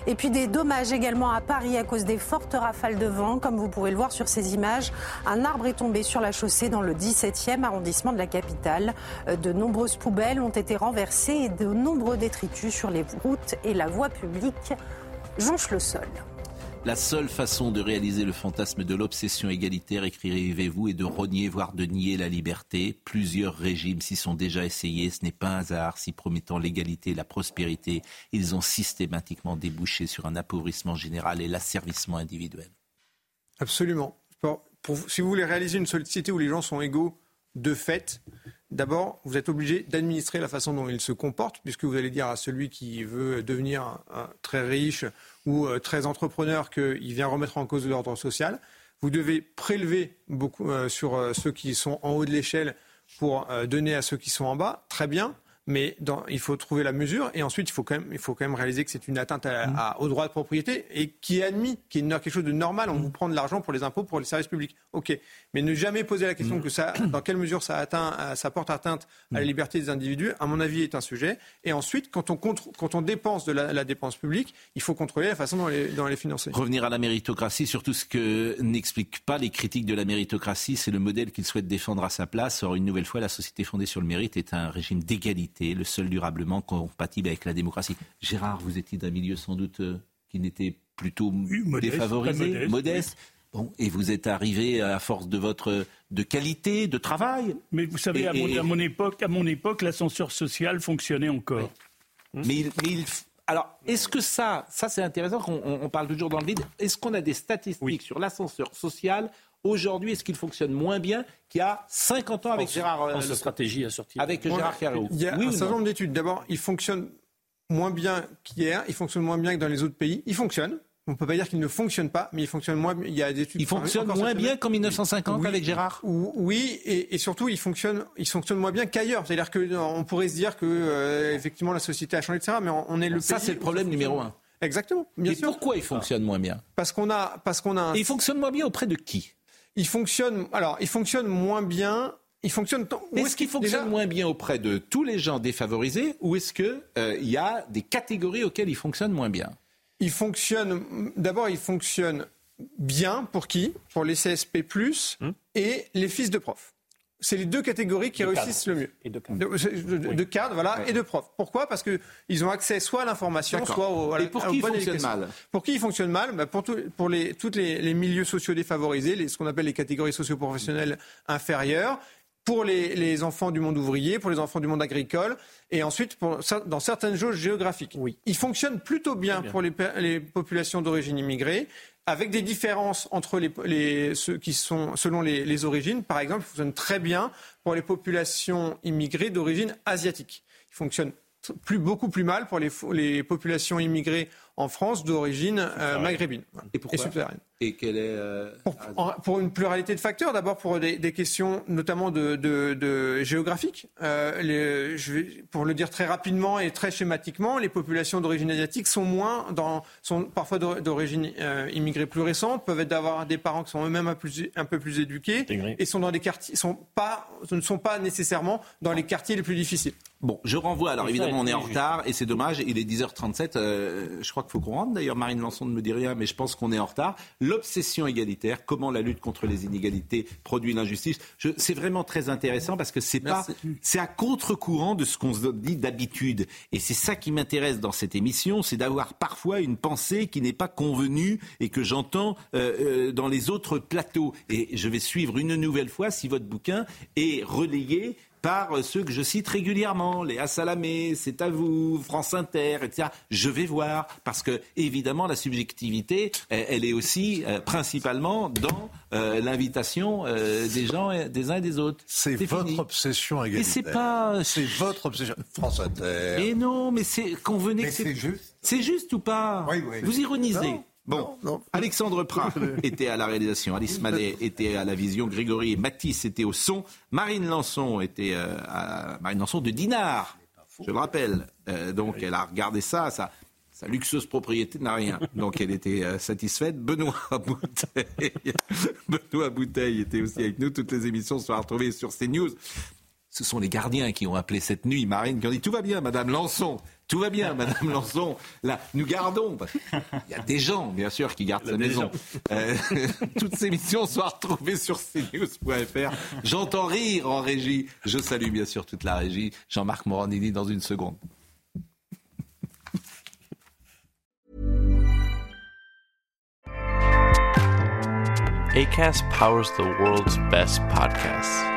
Et puis des dommages également à Paris à cause des fortes rafales de vent. Comme vous pourrez le voir sur ces images, un arbre est tombé sur la chaussée dans le 17e arrondissement de la capitale. Euh, de nombreuses poubelles ont été renversées et de nombreux détritus sur les routes et la voie publique jonchent le sol. La seule façon de réaliser le fantasme de l'obsession égalitaire, écrivez-vous, est de renier, voire de nier la liberté. Plusieurs régimes s'y sont déjà essayés. Ce n'est pas un hasard si promettant l'égalité et la prospérité, ils ont systématiquement débouché sur un appauvrissement général et l'asservissement individuel. Absolument. si vous voulez réaliser une société où les gens sont égaux, de fait, D'abord, vous êtes obligé d'administrer la façon dont il se comporte, puisque vous allez dire à celui qui veut devenir très riche ou euh, très entrepreneur qu'il vient remettre en cause l'ordre social. Vous devez prélever beaucoup euh, sur euh, ceux qui sont en haut de l'échelle pour donner à ceux qui sont en bas. Très bien mais il faut trouver la mesure et ensuite il faut quand même, il faut quand même réaliser que c'est une atteinte à, mmh. au droit de propriété et qui est admis, qui est quelque chose de normal. On mmh. vous prend de l'argent pour les impôts, pour les services publics. Ok, mais ne jamais poser la question mmh. que ça, [CLEARS THROAT] dans quelle mesure ça atteint, euh, ça porte atteinte à la liberté des individus, à mon avis, est un sujet. Et ensuite, quand on, quand on dépense de la, dépense publique, il faut contrôler la façon dont les, dont les financer. Revenir à la méritocratie, surtout ce que n'expliquent pas les critiques de la méritocratie, c'est le modèle qu'il souhaite défendre à sa place. Or, une nouvelle fois, la société fondée sur le mérite est un régime d'égalité, le seul durablement compatible avec la démocratie. Gérard, vous étiez d'un milieu sans doute euh, qui n'était plutôt défavorisé, modeste. Bon, et vous êtes arrivé à force de votre de qualité de travail. Mais vous savez, à, mon, époque, à mon époque, l'ascenseur social fonctionnait encore. Mais, il, alors, est-ce que ça, ça c'est intéressant, qu'on on parle toujours dans le vide. Est-ce qu'on a des statistiques sur l'ascenseur social aujourd'hui, est-ce qu'il fonctionne moins bien qu'il y a 50 ans avec Gérard euh, stratégie à sortir. Avec Gérard Il y a un certain nombre d'études. D'abord, il fonctionne moins bien qu'hier, il fonctionne moins bien que dans les autres pays. Il fonctionne. On ne peut pas dire qu'il ne fonctionne pas, mais il fonctionne moins. Il y a des études. Il fonctionne moins bien qu'en 1950 avec Gérard. Oui, et, surtout, il fonctionne, il fonctionne moins bien qu'ailleurs. C'est-à-dire qu'on pourrait se dire que euh, effectivement la société a changé, etc. Mais on, est le. Ça, c'est le problème numéro un. Exactement. Bien Et pourquoi il fonctionne moins bien? Parce qu'on a, parce qu'on a. il fonctionne moins bien auprès de qui? Il fonctionne. Alors, il fonctionne moins bien. Il fonctionne. Est-ce qu'il fonctionne moins bien auprès de tous les gens défavorisés ou est-ce qu'il euh, y a des catégories auxquelles il fonctionne moins bien? Il fonctionne. D'abord, il fonctionne bien pour qui? Pour les CSP, hum. et les fils de profs c'est les deux catégories qui réussissent le mieux. Et de cadres. De, voilà, et de profs. Pourquoi? Parce qu'ils ont accès soit à l'information, soit au, à, et pour qui fonctionne mal? Pour qui il fonctionne mal? Bah, Pour, tout, pour les, tous les, milieux sociaux défavorisés, les, ce qu'on appelle les catégories socio-professionnelles inférieures, pour les, les, enfants du monde ouvrier, pour les enfants du monde agricole, et ensuite pour, dans certaines jauges géographiques. Oui. Il fonctionne plutôt bien, bien. pour les, les populations d'origine immigrée avec des différences entre ceux qui sont selon les, origines. Par exemple, il fonctionne très bien pour les populations immigrées d'origine asiatique. Il fonctionne beaucoup plus mal pour les populations immigrées en France d'origine euh, maghrébine et, pourquoi? et subsaharienne. Et quelle est euh, pour, une pluralité de facteurs. D'abord pour des, questions notamment de, de, géographique. Euh, les, je vais, pour le dire très rapidement et très schématiquement, les populations d'origine asiatique sont moins dans, sont parfois d'origine immigrée plus récente, peuvent être d'avoir des parents qui sont eux-mêmes un, un, peu plus éduqués et sont dans des quartiers, sont pas, ne sont pas nécessairement dans les quartiers les plus difficiles. Bon, je renvoie. Alors évidemment, on est en retard et c'est dommage. Il est 10h37. je crois faut qu'on rentre. D'ailleurs, Marine Lançon ne me dit rien, mais je pense qu'on est en retard. L'obsession égalitaire, comment la lutte contre les inégalités produit l'injustice. C'est vraiment très intéressant parce que c'est pas, c'est à contre-courant de ce qu'on se dit d'habitude. Et c'est ça qui m'intéresse dans cette émission, c'est d'avoir parfois une pensée qui n'est pas convenue et que j'entends euh, euh, dans les autres plateaux. Et je vais suivre une nouvelle fois si votre bouquin est relayé par ceux que je cite régulièrement, Léa Salamé, C'est à vous, France Inter, etc. Je vais voir, parce que évidemment la subjectivité, elle, est aussi euh, principalement dans euh, l'invitation euh, des gens, des uns et des autres. C'est votre obsession également. Et c'est pas, c'est votre obsession. France Inter. Et non, mais c'est convenez que c'est juste. C'est juste ou pas oui, oui. Vous ironisez. Bon, Alexandre Prat [LAUGHS] était à la réalisation, Alice Manet était à la vision, Grégory et Mathis étaient au son, Marine Lançon était euh, à Marine Lançon de Dinard, je le rappelle. Euh, donc elle a regardé ça, sa, sa luxueuse propriété n'a rien. Donc elle était euh, satisfaite. Benoît Bouteille, [LAUGHS] Benoît Bouteille était aussi avec nous. Toutes les émissions sont retrouvées sur CNews. Ce sont les gardiens qui ont appelé cette nuit Marine, qui ont dit tout va bien, Madame Lançon. Tout va bien, Madame Lançon. Là, nous gardons. Il y a des gens, bien sûr, qui gardent sa maison. Euh, [LAUGHS] toutes ces missions sont retrouvées sur cnews.fr. J'entends rire en régie. Je salue bien sûr toute la régie. Jean-Marc Morandini dans une seconde. ACAST powers the world's best podcasts.